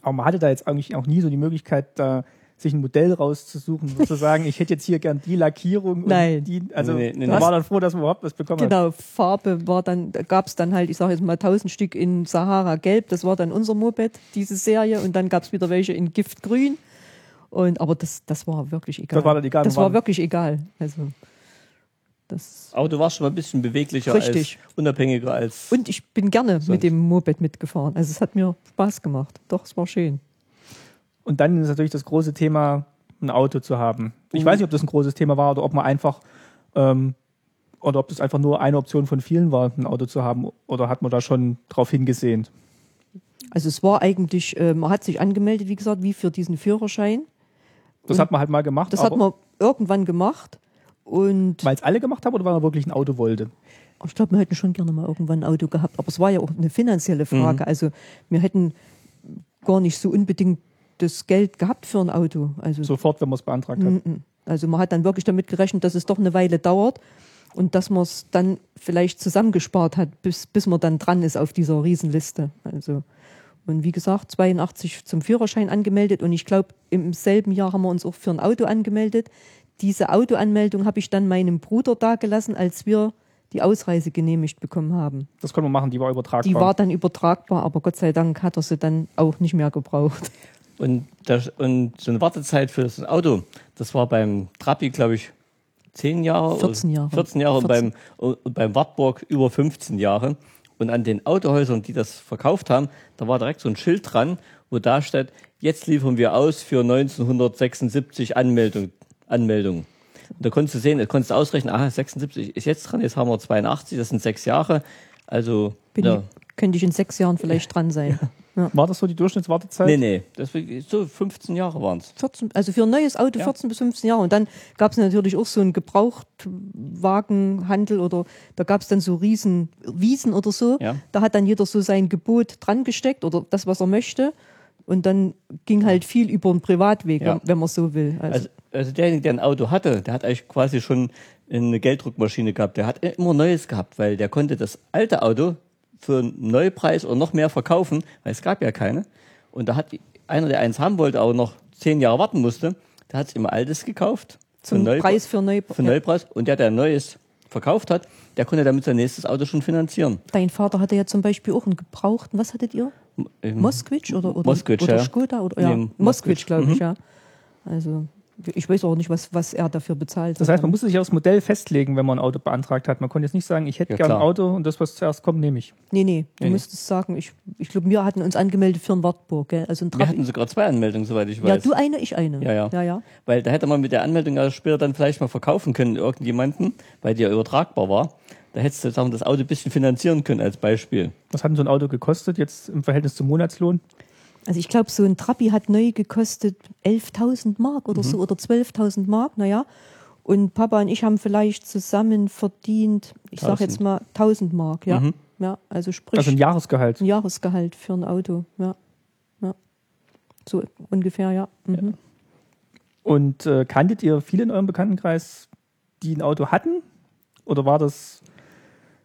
Aber man hatte da jetzt eigentlich auch nie so die Möglichkeit, da sich ein Modell rauszusuchen und zu sagen, ich hätte jetzt hier gern die Lackierung Nein. und die, also Nee, nee, man nee. war dann froh, dass man überhaupt was bekommen hat. Genau, Farbe war dann, gab es dann halt, ich sage jetzt mal tausend Stück in Sahara Gelb, das war dann unser Moped, diese Serie, und dann gab es wieder welche in Giftgrün. Und, aber das, das war wirklich egal. Das war dann egal, Das war wirklich egal. Also, das, Aber du warst schon mal ein bisschen beweglicher, Richtig. als unabhängiger als. und ich bin gerne Sonst. mit dem Moped mitgefahren. Also es hat mir Spaß gemacht. Doch, es war schön. Und dann ist natürlich das große Thema, ein Auto zu haben. Ich Mhm. weiß nicht, ob das ein großes Thema war oder ob man einfach, ähm, oder ob das einfach nur eine Option von vielen war, ein Auto zu haben. Oder hat man da schon drauf hingesehen? Also es war eigentlich, äh, man hat sich angemeldet, wie gesagt, wie für diesen Führerschein. Das hat man halt mal gemacht, Das hat man irgendwann gemacht. Und weil es alle gemacht haben oder weil man wirklich ein Auto wollte. ich glaube, wir hätten schon gerne mal irgendwann ein Auto gehabt. Aber es war ja auch eine finanzielle Frage. Also wir hätten gar nicht so unbedingt das Geld gehabt für ein Auto. Also, Sofort, wenn man es beantragt hat. Mhm. also man hat dann wirklich damit gerechnet, dass es doch eine Weile dauert und dass man es dann vielleicht zusammengespart hat, bis, bis man dann dran ist auf dieser Riesenliste. Also und wie gesagt, 82 zum Führerschein angemeldet und ich glaube, im selben Jahr haben wir uns auch für ein Auto angemeldet. Diese Autoanmeldung habe ich dann meinem Bruder dagelassen, als wir die Ausreise genehmigt bekommen haben. Das konnte man machen, die war übertragbar. Die war dann übertragbar, aber Gott sei Dank hat er sie dann auch nicht mehr gebraucht. Und, das, und so eine Wartezeit für das Auto, das war beim Trabi, glaube ich, 10 Jahre. 14 oder- Jahre. 14 Jahre 14. und beim, und beim Wartburg über 15 Jahre. Und an den Autohäusern, die das verkauft haben, da war direkt so ein Schild dran, wo da steht, jetzt liefern wir aus für 1976 Anmeldung, Anmeldungen. Und da konntest du sehen, da konntest du ausrechnen, aha, 76 ist jetzt dran, jetzt haben wir 82, das sind sechs Jahre. Also, Bin ja. ich, könnte ich in sechs Jahren vielleicht dran sein. War das so die Durchschnittswartezeit? Nee, nee, das, so 15 Jahre waren es. 14, also für ein neues Auto Ja. 14 bis 15 Jahre. Und dann gab es natürlich auch so einen Gebrauchtwagenhandel oder da gab es dann so riesen Wiesen oder so. Ja. Da hat dann jeder so sein Gebot dran gesteckt oder das, was er möchte. Und dann ging halt viel über einen Privatweg, Ja. wenn, wenn man so will. Also, Also, also derjenige, der ein Auto hatte, der hat eigentlich quasi schon eine Gelddruckmaschine gehabt. Der hat immer Neues gehabt, weil der konnte das alte Auto für einen Neupreis oder noch mehr verkaufen, weil es gab ja keine. Und da hat einer, der eins haben wollte, aber noch zehn Jahre warten musste, der hat immer altes gekauft. zum für Neu- Preis für neu. Für Neupreis. Und der, der ein neues verkauft hat, der konnte damit sein nächstes Auto schon finanzieren. Dein Vater hatte ja zum Beispiel auch einen gebrauchten, was hattet ihr? Ähm, Moskwitsch oder, oder, Moskwitsch, oder ja. Skoda? Oder, ja, Nee, Moskwitsch, Moskwitsch, glaube ich, mhm. ja. Also ich weiß auch nicht, was, was er dafür bezahlt Das heißt, man musste sich aufs Modell festlegen, wenn man ein Auto beantragt hat. Man konnte jetzt nicht sagen, ich hätte Ja, gerne ein. Auto und das, was zuerst kommt, nehme ich. Nee, nee, du Nee, nee. müsstest sagen, ich, ich glaube, wir hatten uns angemeldet für ein Wartburg, gell? Also ein Wir hatten sogar zwei Anmeldungen, soweit ich Ja, weiß. du eine, ich eine. Ja, ja. ja, ja. Weil da hätte man mit der Anmeldung ja später dann vielleicht mal verkaufen können, irgendjemanden, weil die ja übertragbar war. Da hättest du sagen, das Auto ein bisschen finanzieren können als Beispiel. Was hat denn so ein Auto gekostet jetzt im Verhältnis zum Monatslohn? Also ich glaube, so ein Trabi hat neu gekostet 11.000 Mark oder Mhm. so oder 12.000 Mark, naja. Und Papa und ich haben vielleicht zusammen verdient, ich sage 1000. jetzt mal 1000 Mark, ja. Mhm. ja also sprich Also ein Jahresgehalt. ein Jahresgehalt für ein Auto, ja. ja. So ungefähr, ja. Mhm. Und äh, kanntet ihr viele in eurem Bekanntenkreis, die ein Auto hatten? Oder war das,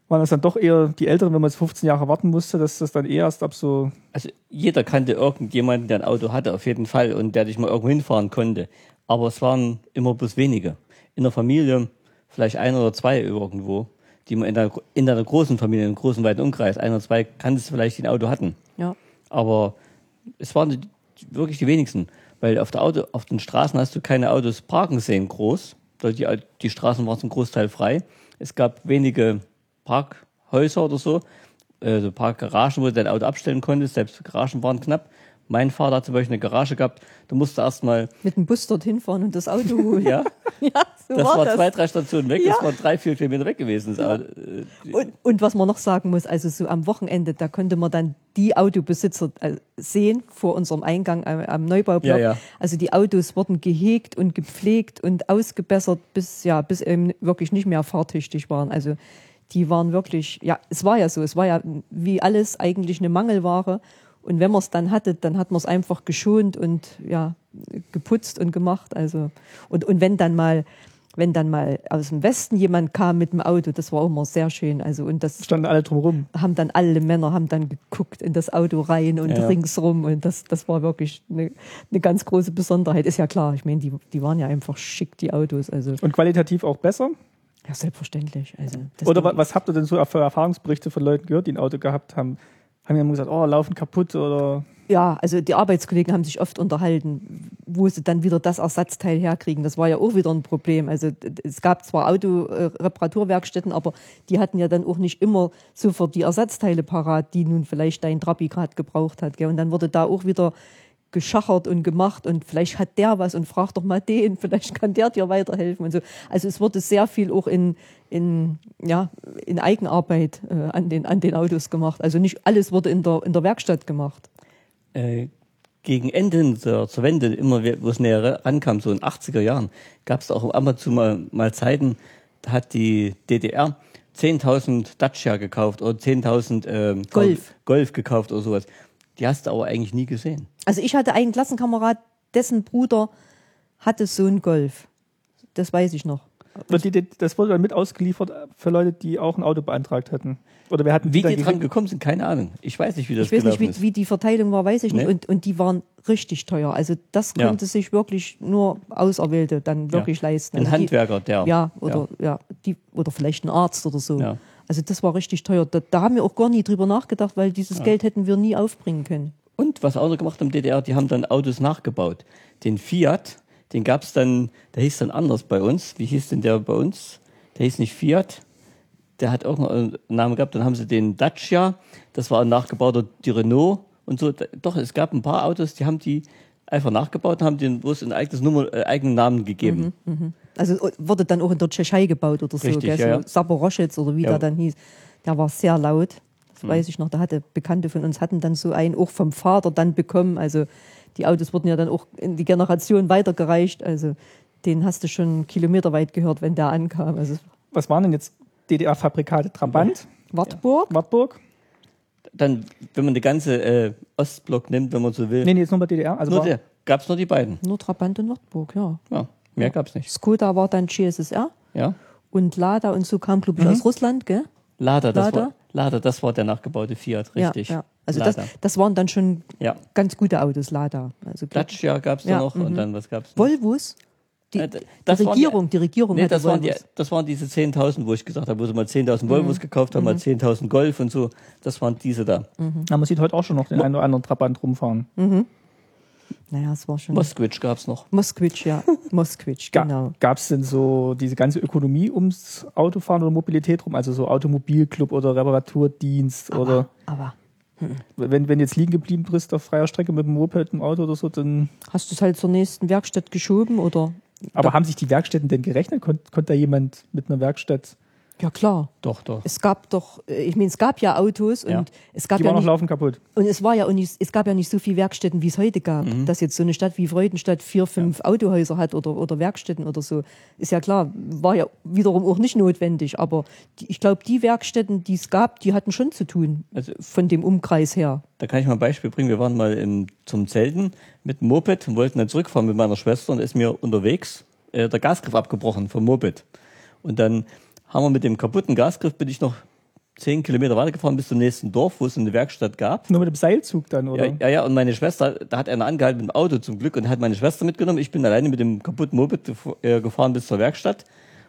waren das dann doch eher die Älteren, wenn man jetzt 15 Jahre warten musste, dass das dann eher erst ab so. Also jeder kannte irgendjemanden, der ein Auto hatte, auf jeden Fall, und der dich mal irgendwo hinfahren konnte. Aber es waren immer bloß wenige. In der Familie vielleicht ein oder zwei irgendwo, die man in der, in einer großen Familie, in einem großen weiten Umkreis, ein oder zwei, kanntest vielleicht, die ein Auto hatten. Ja. Aber es waren die, wirklich die wenigsten. Weil auf, der Auto, auf den Straßen hast du keine Autos parken sehen, groß. Die, die Straßen waren zum Großteil frei. Es gab wenige Parkhäuser oder so, also Parkgaragen, wo du dein Auto abstellen konntest. Selbst Garagen waren knapp. Mein Vater hat zum Beispiel eine Garage gehabt, da musste erstmal. Mit dem Bus dorthin fahren und das Auto holen. ja. ja, so das war, war das. zwei, drei Stationen weg, Ja. das waren drei, vier Kilometer weg gewesen. Auto, äh, Und, und was man noch sagen muss, also so am Wochenende, da konnte man dann die Autobesitzer äh, sehen vor unserem Eingang am, am Neubaublock. Ja, ja. Also die Autos wurden gehegt und gepflegt und ausgebessert, bis ja, bis eben wirklich nicht mehr fahrtüchtig waren. Also die waren wirklich, ja, es war ja so, es war ja wie alles eigentlich eine Mangelware. Und wenn man es dann hatte, dann hat man es einfach geschont und ja, geputzt und gemacht. Also, und, und wenn dann mal, wenn dann mal aus dem Westen jemand kam mit dem Auto, das war immer sehr schön. Also, und das Standen alle drumherum. haben dann alle Männer haben dann geguckt in das Auto rein und Ja. ringsrum und das, das war wirklich eine, eine ganz große Besonderheit. Ist ja klar, ich meine, die, die waren ja einfach schick, die Autos. Also, Und qualitativ auch besser? Ja, selbstverständlich. Also, das Oder was habt ihr denn so für Erfahrungsberichte von Leuten gehört, die ein Auto gehabt haben? Haben die immer gesagt, oh, laufen kaputt oder Ja, also die Arbeitskollegen haben sich oft unterhalten, wo sie dann wieder das Ersatzteil herkriegen. Das war ja auch wieder ein Problem. Also es gab zwar Autoreparaturwerkstätten, aber die hatten ja dann auch nicht immer sofort die Ersatzteile parat, die nun vielleicht dein Trabi gerade gebraucht hat. Gell? Und dann wurde da auch wieder geschachert und gemacht und vielleicht hat der was und frag doch mal den, vielleicht kann der dir weiterhelfen und so. Also es wurde sehr viel auch in, in, ja, in Eigenarbeit äh, an, den, an den Autos gemacht. Also nicht alles wurde in der, in der Werkstatt gemacht. äh, gegen Ende zur, zur Wende, immer wo es näher rankam, so in den 80er Jahren, gab es auch und zu mal, mal Zeiten, da hat die DDR 10.000 Dacia gekauft oder 10.000 ähm, Golf. Golf gekauft oder sowas. Die hast du aber eigentlich nie gesehen. Also ich hatte einen Klassenkamerad, dessen Bruder hatte so einen Golf. Das weiß ich noch. die, das wurde dann mit ausgeliefert für Leute, die auch ein Auto beantragt hätten? Oder wer hatten Wie dann die dran gekommen sind, keine Ahnung. Ich weiß nicht, wie das Ich weiß nicht, wie, wie die Verteilung war, weiß ich nicht. Nee. Und, und die waren richtig teuer. Also das Ja. konnte sich wirklich nur Auserwählte dann wirklich Ja. leisten. Ein Also die- Handwerker, der. Ja, oder, ja. die, oder vielleicht ein Arzt oder so. Ja. Also das war richtig teuer. Da, da haben wir auch gar nie drüber nachgedacht, weil dieses Geld hätten wir nie aufbringen können. Und was auch noch gemacht haben, DDR, die haben dann Autos nachgebaut. Den Fiat, den gab es dann, der hieß dann anders bei uns. Wie hieß denn der bei uns? Der hieß nicht Fiat, der hat auch noch einen Namen gehabt. Dann haben sie den Dacia, das war ein nachgebauter, die Renault und so. Doch, es gab ein paar Autos, die haben die einfach nachgebaut und haben den bloß ein eigenes Nummer, äh, eigenen Namen gegeben. Also wurde dann auch in der Tschechei gebaut oder so, Richtig, gell? ja, so ja. Saporoschitz oder wie Ja. der dann hieß. Der war sehr laut. Das Hm. weiß ich noch. Da hatte Bekannte von uns hatten dann so einen auch vom Vater dann bekommen. Also die Autos wurden ja dann auch in die Generation weitergereicht. Also den hast du schon kilometerweit gehört, wenn der ankam. Also Was waren denn jetzt DDR-Fabrikate? Trabant, Wartburg. Wartburg? Dann, wenn man den ganze äh, Ostblock nimmt, wenn man so will, Nee, nee, jetzt nur bei DDR. Also nur war, der, gab es nur die beiden. Nur Trabant und Wartburg, ja. Ja, mehr gab es nicht. Skoda war dann GSSR Ja. und Lada und so kam, glaube ich, aus Russland, gell? Lada, das Lada? war Lada, das war der nachgebaute Fiat, richtig. Ja, ja. Also das, Lada. das waren dann schon ja. ganz gute Autos, Lada. Also Dacia gab es da Ja, noch und mhm. dann was gab's noch? Volvos. Die, Äh, die Regierung, die Regierung Nee, das waren, die, das waren diese 10.000, wo ich gesagt habe, wo sie mal 10.000 Mhm. Volvos gekauft haben, mal 10.000 Golf und so. Das waren diese da. ja, man sieht heute auch schon noch den einen oder anderen Trabant rumfahren. Naja, es war schon. Moskwitsch gab es noch. Moskwitsch, ja. Moskwitsch, Ga genau. Gab es denn so diese ganze Ökonomie ums Autofahren oder Mobilität rum? Also so Automobilclub oder Reparaturdienst oder Aber wenn, wenn jetzt liegen geblieben bist auf freier Strecke mit dem Moped, im Auto oder so, dann. hast du es halt zur nächsten Werkstatt geschoben oder? Aber haben sich die Werkstätten denn gerechnet? Kon konnte da jemand mit einer Werkstatt, Ja, klar. Doch, doch. Es gab doch, äh, ich meine, es gab ja Autos und Ja. es gab die ja waren noch laufen kaputt? und es war ja nicht, es gab ja nicht so viele Werkstätten, wie es heute gab. Mhm. Dass jetzt so eine Stadt wie Freudenstadt vier, fünf Autohäuser hat oder, oder Werkstätten oder so. Ist ja klar, war ja wiederum auch nicht notwendig. Aber die, ich glaube, die Werkstätten, die es gab, die hatten schon zu tun. Also Von dem Umkreis her. Da kann ich mal ein Beispiel bringen. Wir waren mal im, zum Zelten mit dem Moped und wollten dann zurückfahren mit meiner Schwester und ist mir unterwegs äh, der Gasgriff abgebrochen vom Moped. Und dann haben wir mit dem kaputten Gasgriff bin ich noch zehn Kilometer weitergefahren bis zum nächsten Dorf, wo es eine Werkstatt gab. Nur mit dem Seilzug dann, oder? Ja, ja, ja, und meine Schwester, da hat einer angehalten mit dem Auto zum Glück und hat meine Schwester mitgenommen. Ich bin alleine mit dem kaputten Moped äh, gefahren bis zur Werkstatt.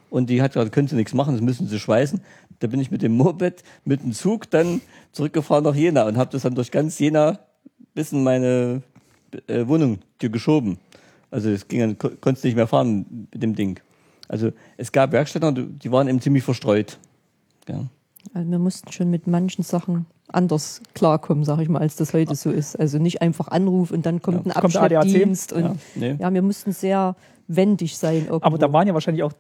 und die hat gesagt, können Sie nichts machen, das müssen Sie schweißen. Da bin ich mit dem Moped, mit dem Zug dann zurückgefahren nach Jena und habe das dann durch ganz Jena bis in meine äh, Wohnung geschoben. Also es ging dann, kon- konntest nicht mehr fahren mit dem Ding. Also es gab Werkstätten, die waren eben ziemlich verstreut. Ja. Also wir mussten schon mit manchen Sachen anders klarkommen, sag ich mal, als das heute so ist. Also nicht einfach Anruf und dann kommt Ja, ein. Abschleppdienst. Und Ja, nee. ja, wir mussten sehr wendig sein. Irgendwo. Aber da waren ja wahrscheinlich auch,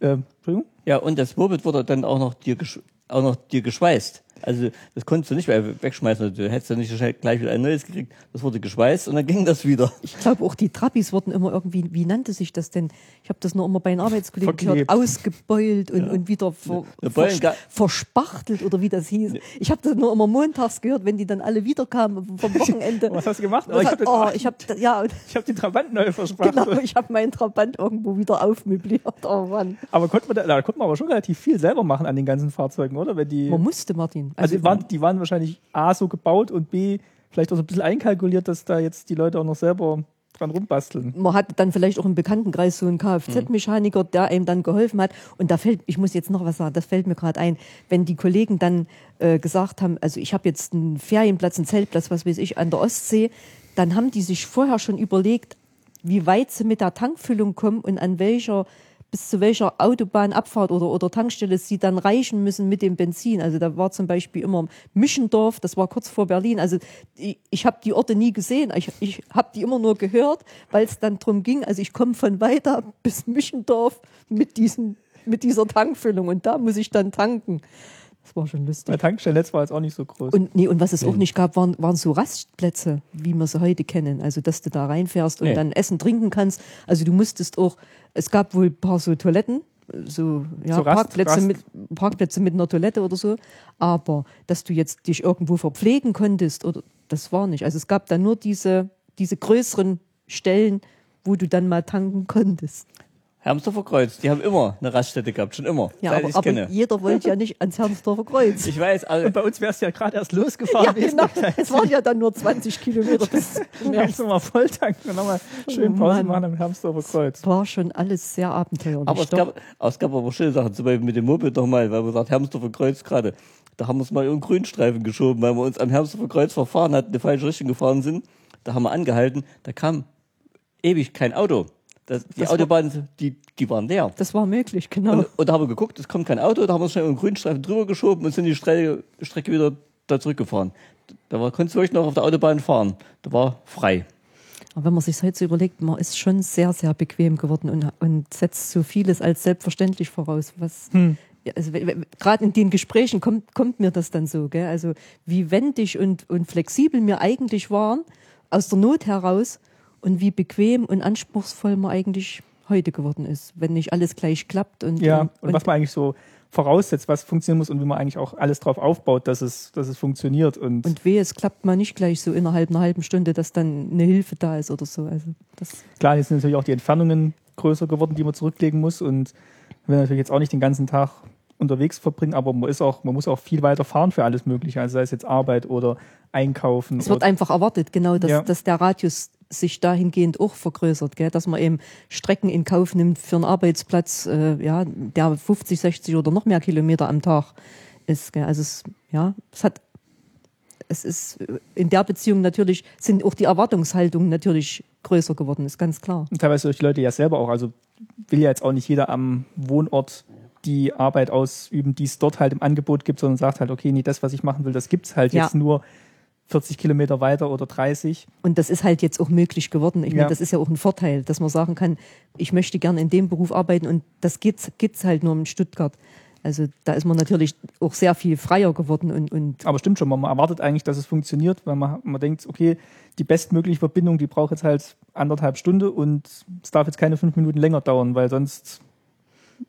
äh, Entschuldigung? Ja, und das Moped wurde dann auch noch dir, gesch auch noch dir geschweißt. Also das konntest du nicht mehr wegschmeißen. Du hättest ja nicht so schnell gleich wieder ein neues gekriegt. Das wurde geschweißt und dann ging das wieder. Ich glaube auch die Trappis wurden immer irgendwie, wie nannte sich das denn? Ich habe das nur immer bei den Arbeitskollegen gehört, ausgebeult und, und wieder ver, vers, verspachtelt oder wie das hieß. Ich habe das nur immer montags gehört, wenn die dann alle wiederkamen vom Wochenende. Was hast du gemacht? Das ich habe oh, ich habe ja, ich hab den Trabant neu versprochen. genau, ich habe meinen Trabant irgendwo wieder aufmöbliert. Oh Mann. Aber konnte man da, da konnte man aber schon relativ viel selber machen an den ganzen Fahrzeugen, oder? Wenn die, Man musste, Martin. Also die waren, die waren wahrscheinlich A so gebaut und B vielleicht auch so ein bisschen einkalkuliert, dass da jetzt die Leute auch noch selber dran rumbasteln. man hatte dann vielleicht auch im Bekanntenkreis so einen Kfz-Mechaniker, der einem dann geholfen hat. Und da fällt, ich muss jetzt noch was sagen, das fällt mir gerade ein, wenn die Kollegen dann äh, gesagt haben, also ich habe jetzt einen Ferienplatz, einen Zeltplatz, was weiß ich, an der Ostsee, dann haben die sich vorher schon überlegt, wie weit sie mit der Tankfüllung kommen und an welcher bis zu welcher Autobahnabfahrt oder, oder Tankstelle sie dann reichen müssen mit dem Benzin. Also da war zum Beispiel immer Mischendorf, das war kurz vor Berlin. Also ich, ich habe die Orte nie gesehen, ich, ich habe die immer nur gehört, weil es dann drum ging. Also ich komme von weiter bis Mischendorf mit, diesen, mit dieser Tankfüllung und da muss ich dann tanken. Das war schon lustig. Der Tankstellennetz war jetzt auch nicht so groß. Und, nee, und was es auch nicht gab, waren, waren so Rastplätze, wie wir sie heute kennen. Also, dass du da reinfährst und Nee. dann Essen trinken kannst. Also, du musstest auch, es gab wohl ein paar so Toiletten, so, ja, So Rast- Parkplätze, Rast- Mit, Parkplätze mit einer Toilette oder so. Aber, dass du jetzt dich irgendwo verpflegen konntest, oder, das war nicht. Also, es gab da nur diese, diese größeren Stellen, wo du dann mal tanken konntest. Hermsdorfer Kreuz, die haben immer eine Raststätte gehabt, schon immer. Ja, seit aber, aber kenne. jeder wollte ja nicht ans Hermsdorfer Kreuz. Ich weiß, also, und bei uns wärst du ja gerade erst losgefahren. Ja, gewesen. genau. Es waren ja dann nur 20 Kilometer bis zum Ja, jetzt nochmal voll tanken und nochmal schön Oh Pause Mann. machen am Hermsdorfer Kreuz. war schon alles sehr abenteuerlich. aber es gab, aber es gab aber schöne Sachen, zum Beispiel mit dem Moped nochmal, weil wir gesagt, Hermsdorfer Kreuz gerade, da haben wir uns mal über den Grünstreifen geschoben, weil wir uns am Hermsdorfer Kreuz verfahren hatten, in die falsche Richtung gefahren sind. Da haben wir angehalten, da kam ewig kein Auto. Das, die Das war- Autobahnen, die, die waren leer. das war möglich, genau. Und, und da haben wir geguckt, es kommt kein Auto, da haben wir uns schnell den Grünstreifen drüber geschoben und sind die Strecke, Strecke wieder da zurückgefahren. Da war, konntest du wirklich noch auf der Autobahn fahren. Da war frei. Aber wenn man sich heute so überlegt, man ist schon sehr, sehr bequem geworden und, und setzt so vieles als selbstverständlich voraus. Was, ja, also, gerade in den Gesprächen kommt, kommt mir das dann so. Gell? Also wie wendig und, und flexibel wir eigentlich waren, aus der Not heraus und wie bequem und anspruchsvoll man eigentlich heute geworden ist, wenn nicht alles gleich klappt. Und, Ja, und, und was man eigentlich so voraussetzt, was funktionieren muss und wie man eigentlich auch alles drauf aufbaut, dass es, dass es funktioniert. Und, und weh, es klappt mal nicht gleich so innerhalb einer halben Stunde, dass dann eine Hilfe da ist oder so. Also das klar, jetzt sind natürlich auch die Entfernungen größer geworden, die man zurücklegen muss. Und will natürlich jetzt auch nicht den ganzen Tag unterwegs verbringen, aber man ist auch, man muss auch viel weiter fahren für alles Mögliche, also sei es jetzt Arbeit oder Einkaufen. Es wird einfach erwartet, genau, dass, Ja. dass der Radius sich dahingehend auch vergrößert, gell? dass man eben Strecken in Kauf nimmt für einen Arbeitsplatz, äh, ja, der 50, 60 oder noch mehr Kilometer am Tag ist. Gell? Also es, ja, es hat, es ist äh, in der Beziehung natürlich sind auch die Erwartungshaltungen natürlich größer geworden, ist ganz klar. und teilweise durch die Leute ja selber auch. Also will ja jetzt auch nicht jeder am Wohnort die Arbeit ausüben, die es dort halt im Angebot gibt, sondern sagt halt, okay, nee, das, was ich machen will, das gibt's halt Ja. jetzt nur 40 Kilometer weiter oder 30. Und das ist halt jetzt auch möglich geworden. Ich Ja. meine, das ist ja auch ein Vorteil, dass man sagen kann, ich möchte gerne in dem Beruf arbeiten und das geht's, geht's halt nur in Stuttgart. Also da ist man natürlich auch sehr viel freier geworden und, und Aber stimmt schon, man man erwartet eigentlich, dass es funktioniert, weil man, man denkt, okay, die bestmögliche Verbindung, die braucht jetzt halt anderthalb Stunden und es darf jetzt keine fünf Minuten länger dauern, weil sonst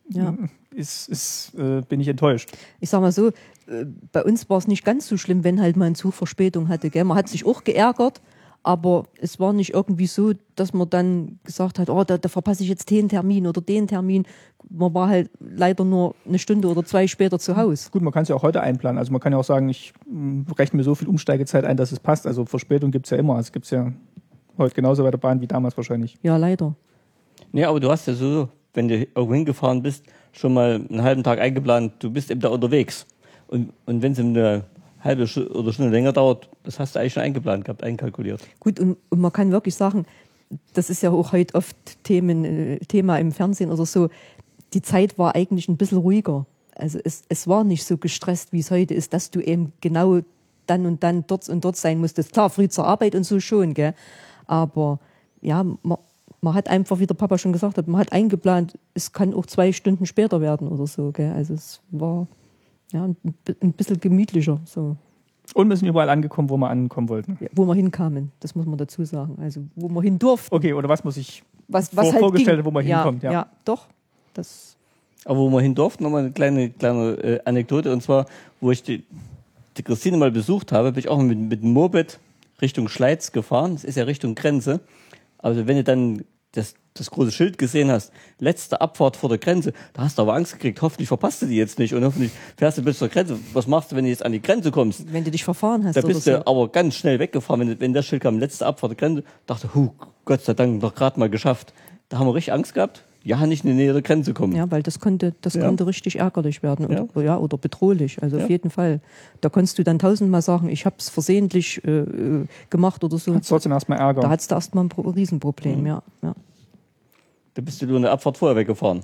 ja. Ist, ist, äh, bin ich enttäuscht. Ich sag mal so, äh, bei uns war es nicht ganz so schlimm, wenn halt mal ein Zug Verspätung hatte. Gell? Man hat sich auch geärgert, aber es war nicht irgendwie so, dass man dann gesagt hat, oh, da, da verpasse ich jetzt den Termin oder den Termin. Man war halt leider nur eine Stunde oder zwei später zu Hause. Gut, man kann es ja auch heute einplanen. Also man kann ja auch sagen, ich mh, rechne mir so viel Umsteigezeit ein, dass es passt. Also Verspätung gibt's ja immer. Es gibt's ja heute genauso bei der Bahn wie damals wahrscheinlich. Ja, leider. Nee, aber du hast ja so, wenn du irgendwo hingefahren bist, schon mal einen halben Tag eingeplant, du bist eben da unterwegs. Und, und wenn es eine halbe oder Stunde länger dauert, das hast du eigentlich schon eingeplant gehabt, einkalkuliert. Gut, und, und man kann wirklich sagen, das ist ja auch heute oft Themen, äh, Thema im Fernsehen oder so, die Zeit war eigentlich ein bisschen ruhiger. Also es, es war nicht so gestresst, wie es heute ist, dass du eben genau dann und dann dort und dort sein musstest. Klar, früh zur Arbeit und so schon, gell? aber ja, man, man hat einfach, wie der Papa schon gesagt hat, man hat eingeplant, es kann auch zwei Stunden später werden oder so. Gell? Also es war ja, ein, ein bisschen gemütlicher. So. Und wir sind überall angekommen, wo wir ankommen wollten. Ja, wo wir hinkamen, das muss man dazu sagen. Also wo wir hin durften. Okay, oder was muss ich was, was vor, halt vorgestellt, ging. wo man ja, hinkommt? Ja. ja, doch. Das Aber wo wir hin durften, nochmal eine kleine, kleine äh, Anekdote. Und zwar, wo ich die, die Christine mal besucht habe, bin ich auch mit, mit dem Moped Richtung Schleiz gefahren. Das ist ja Richtung Grenze. Also wenn du dann das, das große Schild gesehen hast, letzte Abfahrt vor der Grenze, da hast du aber Angst gekriegt, hoffentlich verpasst du die jetzt nicht und hoffentlich fährst du bis zur Grenze. Was machst du, wenn du jetzt an die Grenze kommst? wenn du dich verfahren hast Da bist so. du aber ganz schnell weggefahren, wenn, wenn das Schild kam, letzte Abfahrt der Grenze, dachte, hu, Gott sei Dank, doch gerade mal geschafft. Da haben wir richtig Angst gehabt, ja, nicht in die Nähe der Grenze kommen. Ja, weil das konnte, das Ja. konnte richtig ärgerlich werden oder, Ja. ja. oder bedrohlich. Also Ja. auf jeden Fall. Da konntest du dann tausendmal sagen, ich habe es versehentlich äh, äh, gemacht oder so. Hat's trotzdem erstmal Ärger. Da hattest du erstmal ein Pro Riesenproblem, Mhm. ja. ja. Da bist du nur eine Abfahrt vorher weggefahren.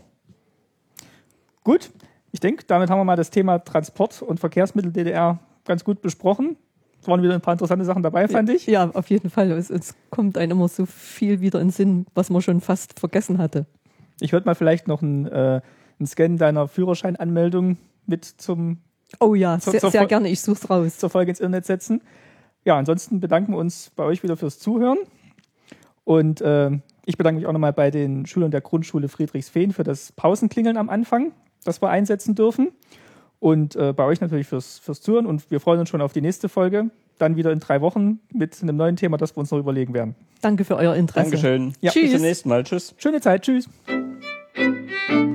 Gut, ich denke, damit haben wir mal das Thema Transport und Verkehrsmittel DDR ganz gut besprochen. Es waren wieder ein paar interessante Sachen dabei, fand ich. Ja, auf jeden Fall. Es, es kommt einem immer so viel wieder in den Sinn, was man schon fast vergessen hatte. Ich würde mal vielleicht noch einen, äh, einen Scan deiner Führerscheinanmeldung mit zum, Oh ja, Zur- sehr, zur sehr gerne. Ich such's raus. zur Folge ins Internet setzen. Ja, ansonsten bedanken wir uns bei euch wieder fürs Zuhören. Und äh, ich bedanke mich auch nochmal bei den Schülern der Grundschule Friedrichsfehn für das Pausenklingeln am Anfang, das wir einsetzen dürfen. Und äh, bei euch natürlich fürs, fürs Zuhören. Und wir freuen uns schon auf die nächste Folge. Dann wieder in drei Wochen mit einem neuen Thema, das wir uns noch überlegen werden. Danke für euer Interesse. Dankeschön. Ja. Bis Tschüss. zum nächsten Mal. Tschüss. Schöne Zeit. Tschüss. Música